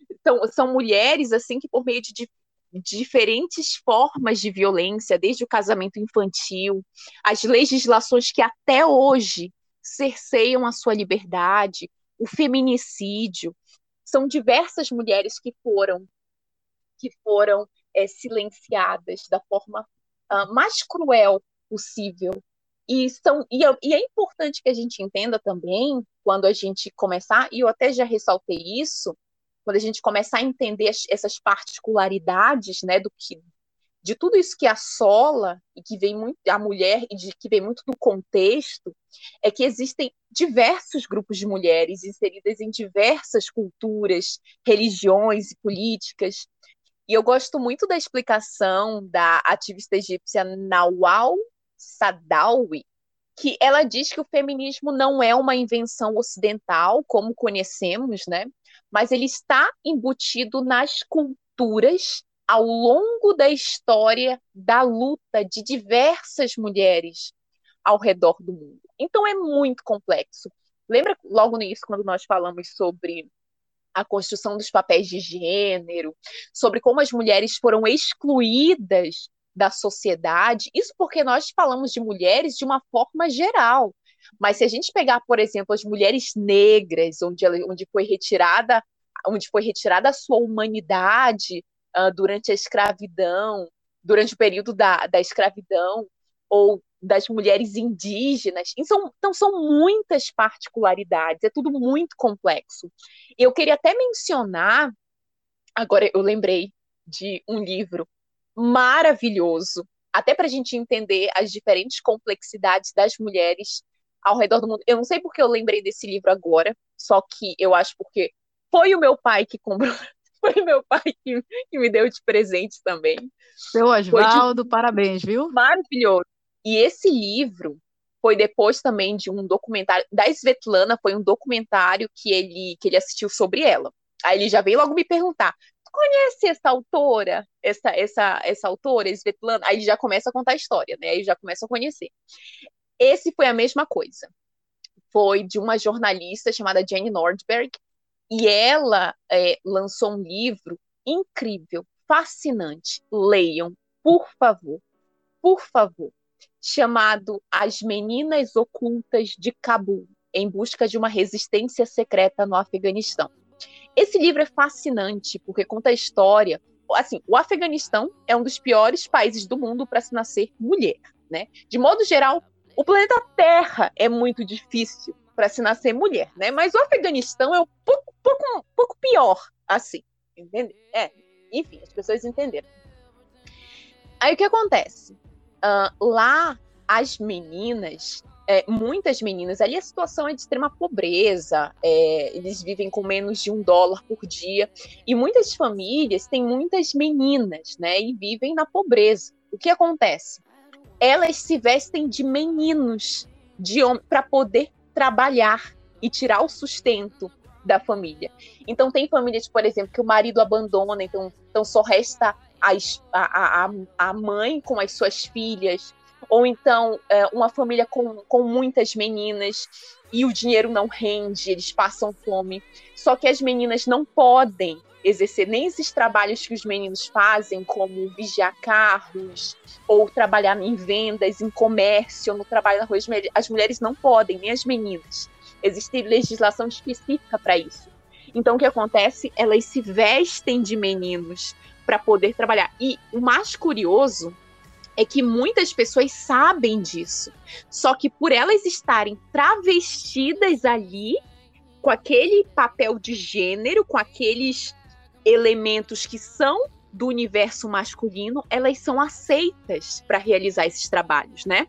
Então, são mulheres assim que por meio de diferentes formas de violência, desde o casamento infantil, as legislações que até hoje cerceiam a sua liberdade, o feminicídio, são diversas mulheres que foram que foram é, silenciadas da forma uh, mais cruel possível. E, são, e, é, e é importante que a gente entenda também, quando a gente começar, e eu até já ressaltei isso, quando a gente começar a entender as, essas particularidades, né, do que de tudo isso que assola e que vem muito a mulher e de, que vem muito do contexto, é que existem diversos grupos de mulheres inseridas em diversas culturas, religiões e políticas. E eu gosto muito da explicação da ativista egípcia Nawal Sadawi, que ela diz que o feminismo não é uma invenção ocidental, como conhecemos, né? mas ele está embutido nas culturas ao longo da história da luta de diversas mulheres ao redor do mundo. Então é muito complexo. Lembra logo início quando nós falamos sobre a construção dos papéis de gênero, sobre como as mulheres foram excluídas da sociedade? Isso porque nós falamos de mulheres de uma forma geral. Mas se a gente pegar, por exemplo, as mulheres negras, onde, ela, onde foi retirada onde foi retirada a sua humanidade uh, durante a escravidão, durante o período da, da escravidão, ou das mulheres indígenas. Então, então, são muitas particularidades, é tudo muito complexo. Eu queria até mencionar, agora eu lembrei de um livro maravilhoso, até para a gente entender as diferentes complexidades das mulheres ao redor do mundo. Eu não sei porque eu lembrei desse livro agora, só que eu acho porque foi o meu pai que comprou, foi meu pai que, que me deu de presente também. Seu Oswaldo, de... parabéns, viu? Maravilhoso. E esse livro foi depois também de um documentário da Svetlana, foi um documentário que ele que ele assistiu sobre ela. Aí ele já veio logo me perguntar: conhece essa autora, essa essa essa autora, Svetlana? Aí ele já começa a contar a história, né? Aí já começa a conhecer. Esse foi a mesma coisa. Foi de uma jornalista chamada Jane Nordberg, e ela é, lançou um livro incrível, fascinante. Leiam, por favor, por favor, chamado As Meninas Ocultas de Cabul, em busca de uma resistência secreta no Afeganistão. Esse livro é fascinante porque conta a história. Assim, o Afeganistão é um dos piores países do mundo para se nascer mulher, né? De modo geral, o planeta Terra é muito difícil para se nascer mulher, né? Mas o Afeganistão é um pouco, pouco, pouco pior, assim, entendeu? É, enfim, as pessoas entenderam. Aí o que acontece? Uh, lá, as meninas, é, muitas meninas, ali a situação é de extrema pobreza, é, eles vivem com menos de um dólar por dia, e muitas famílias têm muitas meninas, né, e vivem na pobreza. O que acontece? Elas se vestem de meninos, de para poder trabalhar e tirar o sustento da família. Então tem famílias, por exemplo, que o marido abandona, então, então só resta a, a, a mãe com as suas filhas, ou então é, uma família com, com muitas meninas e o dinheiro não rende, eles passam fome. Só que as meninas não podem exercer nem esses trabalhos que os meninos fazem, como vigiar carros, ou trabalhar em vendas, em comércio, no trabalho na rua. As mulheres não podem, nem as meninas. Existe legislação específica para isso. Então, o que acontece? Elas se vestem de meninos para poder trabalhar. E o mais curioso é que muitas pessoas sabem disso. Só que por elas estarem travestidas ali, com aquele papel de gênero, com aqueles elementos que são do universo masculino, elas são aceitas para realizar esses trabalhos, né?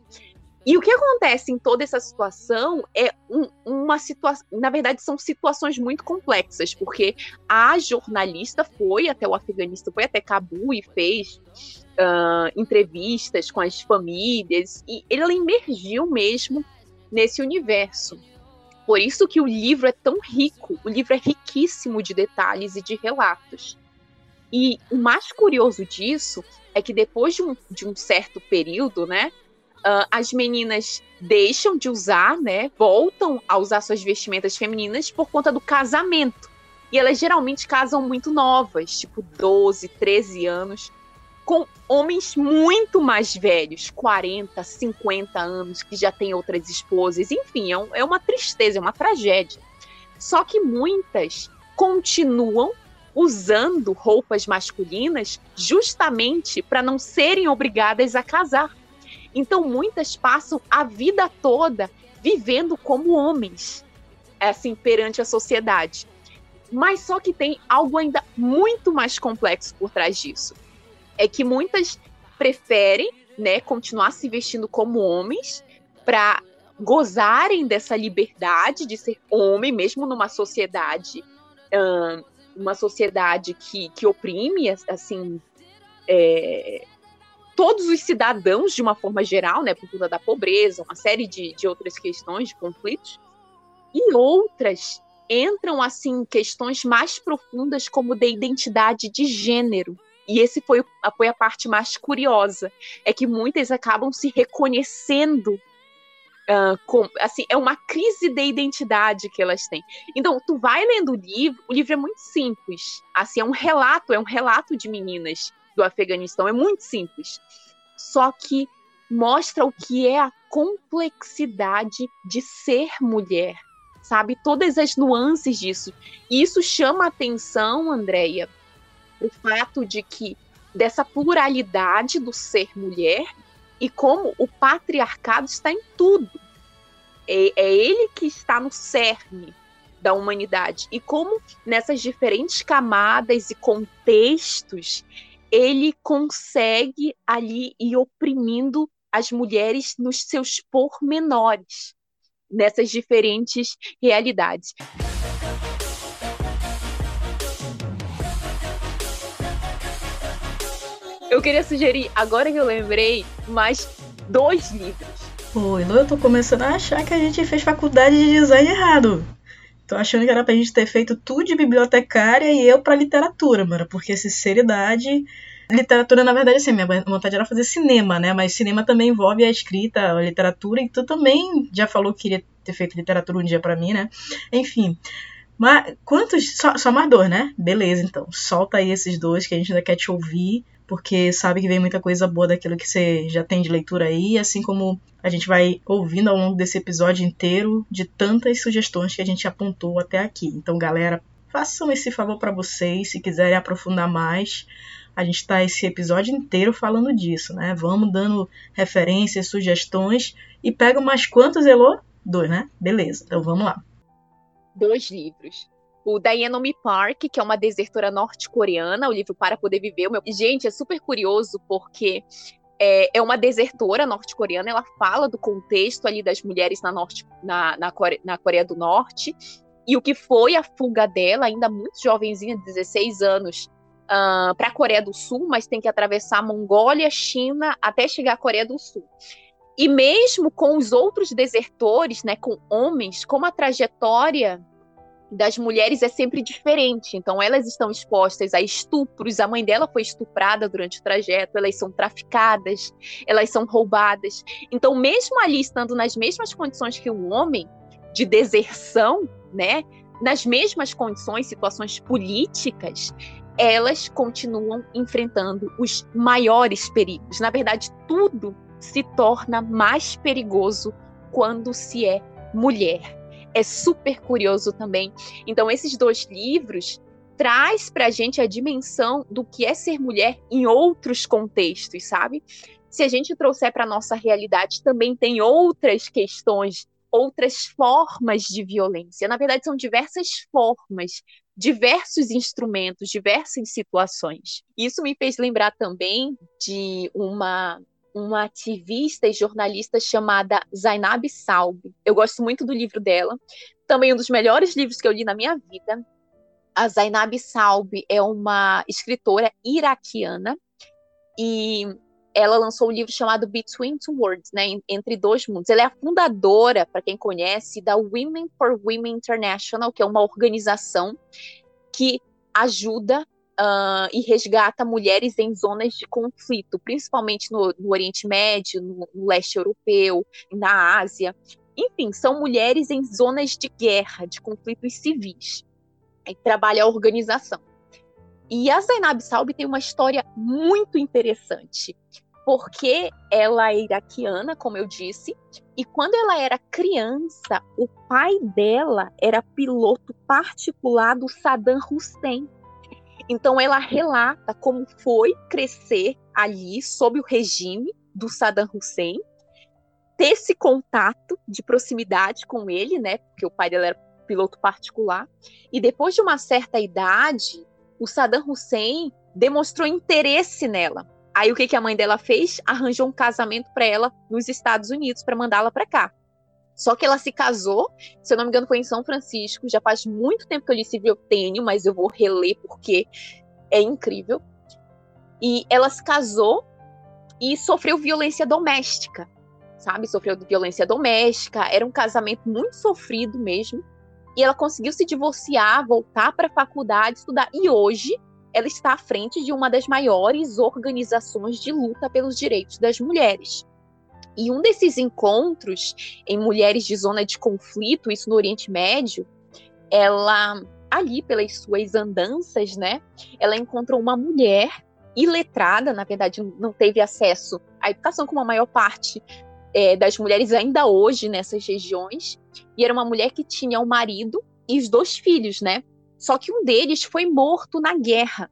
E o que acontece em toda essa situação é um, uma situação. Na verdade, são situações muito complexas, porque a jornalista foi até o Afeganistão, foi até Cabul e fez uh, entrevistas com as famílias, e ela emergiu mesmo nesse universo. Por isso que o livro é tão rico, o livro é riquíssimo de detalhes e de relatos. E o mais curioso disso é que depois de um, de um certo período, né, uh, as meninas deixam de usar, né? Voltam a usar suas vestimentas femininas por conta do casamento. E elas geralmente casam muito novas, tipo 12, 13 anos, com homens muito mais velhos, 40, 50 anos, que já têm outras esposas. Enfim, é, um, é uma tristeza, é uma tragédia. Só que muitas continuam usando roupas masculinas justamente para não serem obrigadas a casar. Então, muitas passam a vida toda vivendo como homens, assim, perante a sociedade. Mas só que tem algo ainda muito mais complexo por trás disso. É que muitas preferem, né, continuar se vestindo como homens para gozarem dessa liberdade de ser homem, mesmo numa sociedade, uma sociedade que, que oprime, assim, é, todos os cidadãos de uma forma geral, né, por conta da pobreza, uma série de, de outras questões, de conflitos, e outras entram assim questões mais profundas como da identidade de gênero. E esse foi, foi a parte mais curiosa, é que muitas acabam se reconhecendo uh, com, assim, é uma crise de identidade que elas têm. Então, tu vai lendo o livro, o livro é muito simples, assim, é um relato, é um relato de meninas do Afeganistão. É muito simples. Só que mostra o que é a complexidade de ser mulher, sabe? Todas as nuances disso. E isso chama a atenção, Andréia, o fato de que dessa pluralidade do ser mulher e como o patriarcado está em tudo. É, é ele que está no cerne da humanidade. E como nessas diferentes camadas e contextos ele consegue ali ir oprimindo as mulheres nos seus pormenores, nessas diferentes realidades. Eu queria sugerir, agora que eu lembrei, mais dois livros. Pô, eu tô começando a achar que a gente fez faculdade de design errado. Tô achando que era pra gente ter feito tudo de bibliotecária e eu pra literatura, mano. Porque sinceridade. Literatura, na verdade, assim, minha vontade era fazer cinema, né? Mas cinema também envolve a escrita, a literatura, e tu também já falou que queria ter feito literatura um dia para mim, né? Enfim. Mas quantos. Só, só mais dois, né? Beleza, então. Solta aí esses dois que a gente ainda quer te ouvir porque sabe que vem muita coisa boa daquilo que você já tem de leitura aí, assim como a gente vai ouvindo ao longo desse episódio inteiro de tantas sugestões que a gente apontou até aqui. Então, galera, façam esse favor para vocês, se quiserem aprofundar mais. A gente está esse episódio inteiro falando disso, né? Vamos dando referências, sugestões e pega mais quantos, Elô? Dois, né? Beleza, então vamos lá. Dois livros o Dianomi Park, que é uma desertora norte-coreana, o livro Para Poder Viver. Meu... Gente, é super curioso porque é, é uma desertora norte-coreana, ela fala do contexto ali das mulheres na, norte, na, na, Coreia, na Coreia do Norte e o que foi a fuga dela, ainda muito jovenzinha, 16 anos, uh, para a Coreia do Sul, mas tem que atravessar a Mongólia, China, até chegar à Coreia do Sul. E mesmo com os outros desertores, né, com homens, como a trajetória das mulheres é sempre diferente. Então, elas estão expostas a estupros. A mãe dela foi estuprada durante o trajeto, elas são traficadas, elas são roubadas. Então, mesmo ali estando nas mesmas condições que o homem, de deserção, né? Nas mesmas condições, situações políticas, elas continuam enfrentando os maiores perigos. Na verdade, tudo se torna mais perigoso quando se é mulher é super curioso também. Então, esses dois livros traz para a gente a dimensão do que é ser mulher em outros contextos, sabe? Se a gente trouxer para nossa realidade, também tem outras questões, outras formas de violência. Na verdade, são diversas formas diversos instrumentos, diversas situações. Isso me fez lembrar também de uma uma ativista e jornalista chamada Zainab Salbi. Eu gosto muito do livro dela, também um dos melhores livros que eu li na minha vida. A Zainab Salbi é uma escritora iraquiana e ela lançou um livro chamado Between Two Worlds, né, Entre Dois Mundos. Ela é a fundadora, para quem conhece, da Women for Women International, que é uma organização que ajuda uh, e resgata mulheres em zonas de conflito, principalmente no, no Oriente Médio, no, no leste europeu, na Ásia. Enfim, são mulheres em zonas de guerra, de conflitos civis. E trabalha a organização. E a Zainab Salbi tem uma história muito interessante, porque ela é iraquiana, como eu disse, e quando ela era criança, o pai dela era piloto particular do Saddam Hussein. Então ela relata como foi crescer ali sob o regime do Saddam Hussein, ter esse contato de proximidade com ele, né? Porque o pai dela era piloto particular. E depois de uma certa idade, o Saddam Hussein demonstrou interesse nela. Aí o que, que a mãe dela fez? Arranjou um casamento para ela nos Estados Unidos para mandá-la para cá. Só que ela se casou, se eu não me engano, foi em São Francisco. Já faz muito tempo que eu li eu tenho, mas eu vou reler porque é incrível. E ela se casou e sofreu violência doméstica, sabe? Sofreu violência doméstica. Era um casamento muito sofrido mesmo. E ela conseguiu se divorciar, voltar para a faculdade, estudar. E hoje ela está à frente de uma das maiores organizações de luta pelos direitos das mulheres. E um desses encontros em mulheres de zona de conflito, isso no Oriente Médio, ela ali pelas suas andanças, né, ela encontrou uma mulher iletrada, na verdade não teve acesso à educação como a maior parte é, das mulheres ainda hoje nessas regiões, e era uma mulher que tinha um marido e os dois filhos, né? Só que um deles foi morto na guerra,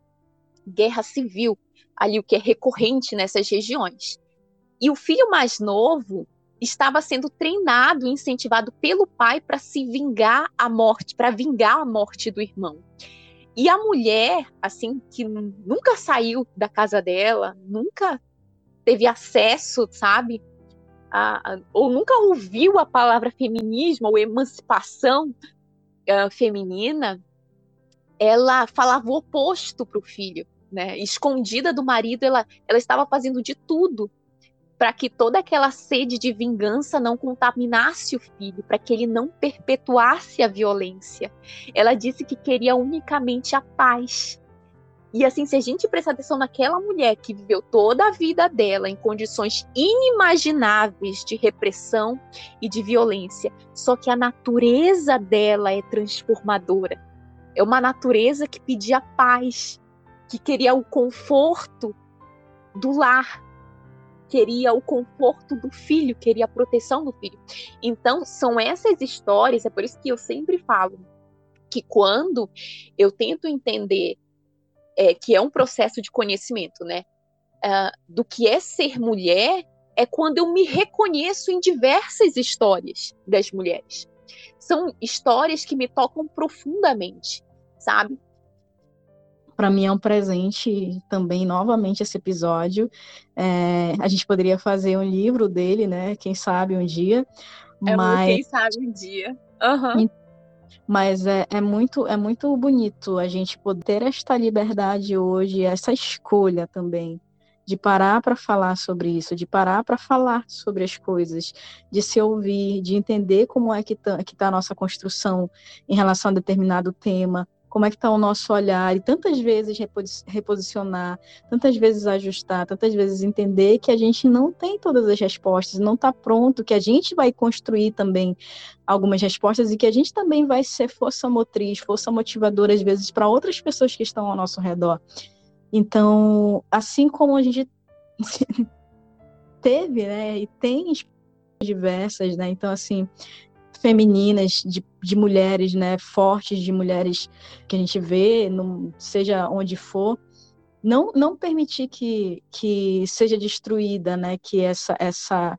guerra civil, ali o que é recorrente nessas regiões. E o filho mais novo estava sendo treinado incentivado pelo pai para se vingar a morte, para vingar a morte do irmão. E a mulher, assim, que nunca saiu da casa dela, nunca teve acesso, sabe? A, a, ou nunca ouviu a palavra feminismo ou emancipação uh, feminina, ela falava o oposto para o filho, né? Escondida do marido, ela, ela estava fazendo de tudo para que toda aquela sede de vingança não contaminasse o filho, para que ele não perpetuasse a violência. Ela disse que queria unicamente a paz. E assim, se a gente prestar atenção naquela mulher que viveu toda a vida dela em condições inimagináveis de repressão e de violência, só que a natureza dela é transformadora. É uma natureza que pedia paz, que queria o conforto do lar, queria o conforto do filho, queria a proteção do filho. Então, são essas histórias, é por isso que eu sempre falo que quando eu tento entender é, que é um processo de conhecimento, né, uh, do que é ser mulher, é quando eu me reconheço em diversas histórias das mulheres. São histórias que me tocam profundamente, sabe? Para mim é um presente também, novamente, esse episódio. É, a gente poderia fazer um livro dele, né? Quem sabe um dia. É mas... quem sabe um dia. Uhum. Mas é, é, muito, é muito bonito a gente poder ter esta liberdade hoje, essa escolha também de parar para falar sobre isso, de parar para falar sobre as coisas, de se ouvir, de entender como é que está tá a nossa construção em relação a determinado tema, como é que está o nosso olhar, e tantas vezes reposicionar, tantas vezes ajustar, tantas vezes entender que a gente não tem todas as respostas, não está pronto, que a gente vai construir também algumas respostas e que a gente também vai ser força motriz, força motivadora, às vezes, para outras pessoas que estão ao nosso redor. Então, assim como a gente teve, né, e tem diversas, né, então, assim, femininas, de, de mulheres, né, fortes, de mulheres que a gente vê, não, seja onde for, não, não permitir que, que seja destruída, né, que essa, essa,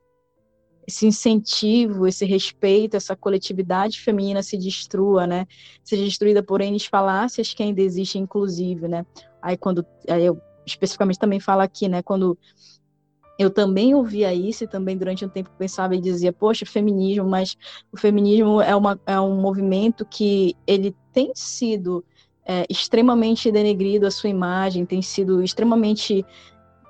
esse incentivo, esse respeito, essa coletividade feminina se destrua, né? Seja destruída por N falácias que ainda existem, inclusive, né? Aí quando, aí eu especificamente também falo aqui, né? Quando eu também ouvia isso e também durante um tempo pensava e dizia, poxa, feminismo, mas o feminismo é, uma, é um movimento que ele tem sido é, extremamente denegrido a sua imagem, tem sido extremamente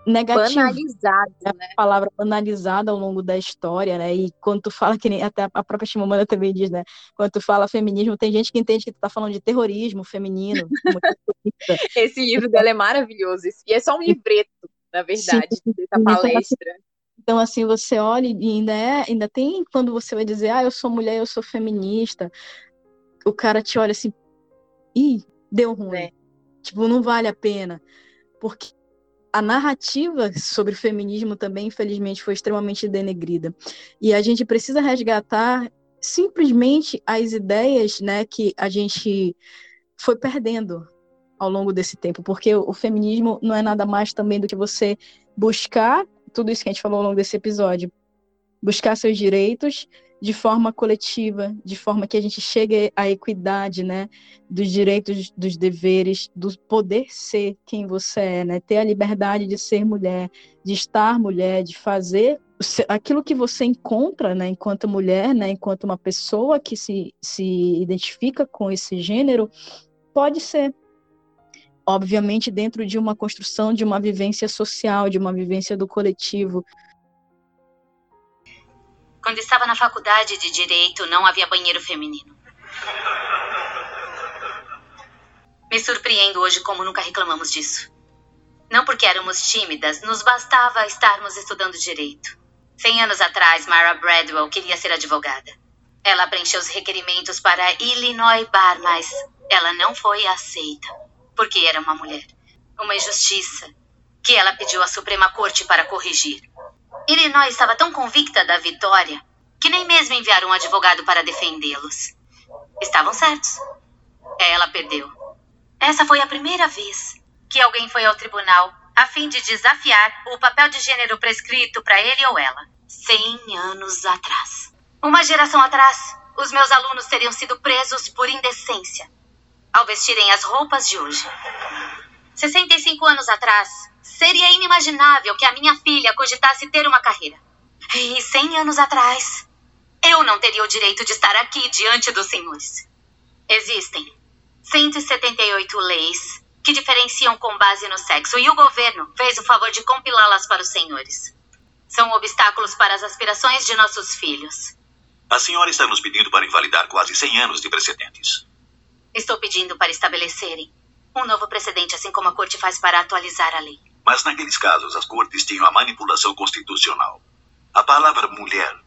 negativo. Banalizado, né? né? A palavra banalizada ao longo da história, né? E quando tu fala, que nem até a própria Chimamanda também diz, né? Quando tu fala feminismo, tem gente que entende que tu tá falando de terrorismo feminino. Esse livro dela é maravilhoso. E é só um livreto, na verdade, Sim. dessa então, assim, palestra. Então, assim, você olha e ainda, é, ainda tem quando você vai dizer, ah, eu sou mulher, eu sou feminista, o cara te olha assim, ih, deu ruim. É. Tipo, não vale a pena. Porque a narrativa sobre o feminismo também, infelizmente, foi extremamente denegrida. E a gente precisa resgatar simplesmente as ideias né, que a gente foi perdendo ao longo desse tempo, porque o feminismo não é nada mais também do que você buscar tudo isso que a gente falou ao longo desse episódio, buscar seus direitos de forma coletiva, de forma que a gente chegue à equidade, né, dos direitos, dos deveres, do poder ser quem você é, né, ter a liberdade de ser mulher, de estar mulher, de fazer aquilo que você encontra, né, enquanto mulher, né, enquanto uma pessoa que se, se identifica com esse gênero, pode ser obviamente dentro de uma construção de uma vivência social, de uma vivência do coletivo, quando estava na faculdade de direito, não havia banheiro feminino. Me surpreendo hoje como nunca reclamamos disso. Não porque éramos tímidas, nos bastava estarmos estudando direito. Cem anos atrás, Mara Bradwell queria ser advogada. Ela preencheu os requerimentos para Illinois Bar, mas ela não foi aceita, porque era uma mulher. Uma injustiça que ela pediu à Suprema Corte para corrigir. Illinois estava tão convicta da vitória que nem mesmo enviaram um advogado para defendê-los. Estavam certos. Ela perdeu. Essa foi a primeira vez que alguém foi ao tribunal a fim de desafiar o papel de gênero prescrito para ele ou ela. Cem anos atrás. Uma geração atrás, os meus alunos teriam sido presos por indecência ao vestirem as roupas de hoje. 65 anos atrás, Seria inimaginável que a minha filha cogitasse ter uma carreira. E cem anos atrás, eu não teria o direito de estar aqui diante dos senhores. Existem 178 leis que diferenciam com base no sexo e o governo fez o favor de compilá-las para os senhores. São obstáculos para as aspirações de nossos filhos. A senhora está nos pedindo para invalidar quase 100 anos de precedentes. Estou pedindo para estabelecerem um novo precedente, assim como a corte faz para atualizar a lei. Mas naqueles casos as cortes tinham a manipulação constitucional. A palavra mulher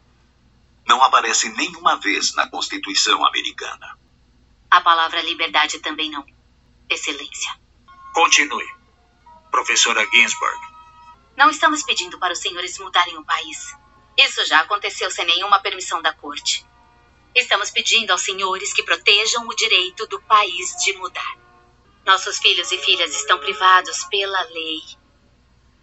não aparece nenhuma vez na Constituição americana. A palavra liberdade também não. Excelência. Continue. Professora Ginsburg. Não estamos pedindo para os senhores mudarem o país. Isso já aconteceu sem nenhuma permissão da corte. Estamos pedindo aos senhores que protejam o direito do país de mudar. Nossos filhos e filhas estão privados pela lei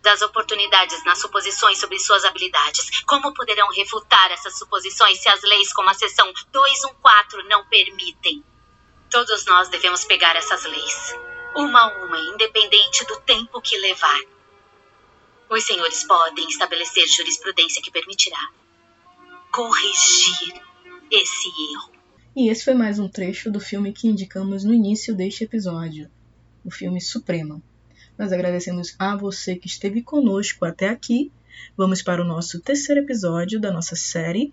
das oportunidades nas suposições sobre suas habilidades. Como poderão refutar essas suposições se as leis como a seção 214 não permitem? Todos nós devemos pegar essas leis, uma a uma, independente do tempo que levar. Os senhores podem estabelecer jurisprudência que permitirá corrigir esse erro. E esse foi mais um trecho do filme que indicamos no início deste episódio, o filme Suprema. Nós agradecemos a você que esteve conosco até aqui. Vamos para o nosso terceiro episódio da nossa série.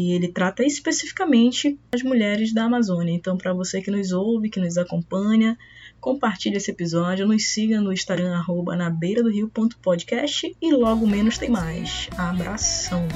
E ele trata especificamente as mulheres da Amazônia. Então, para você que nos ouve, que nos acompanha, compartilhe esse episódio, nos siga no Instagram, arroba na beira do e logo menos tem mais. Abração!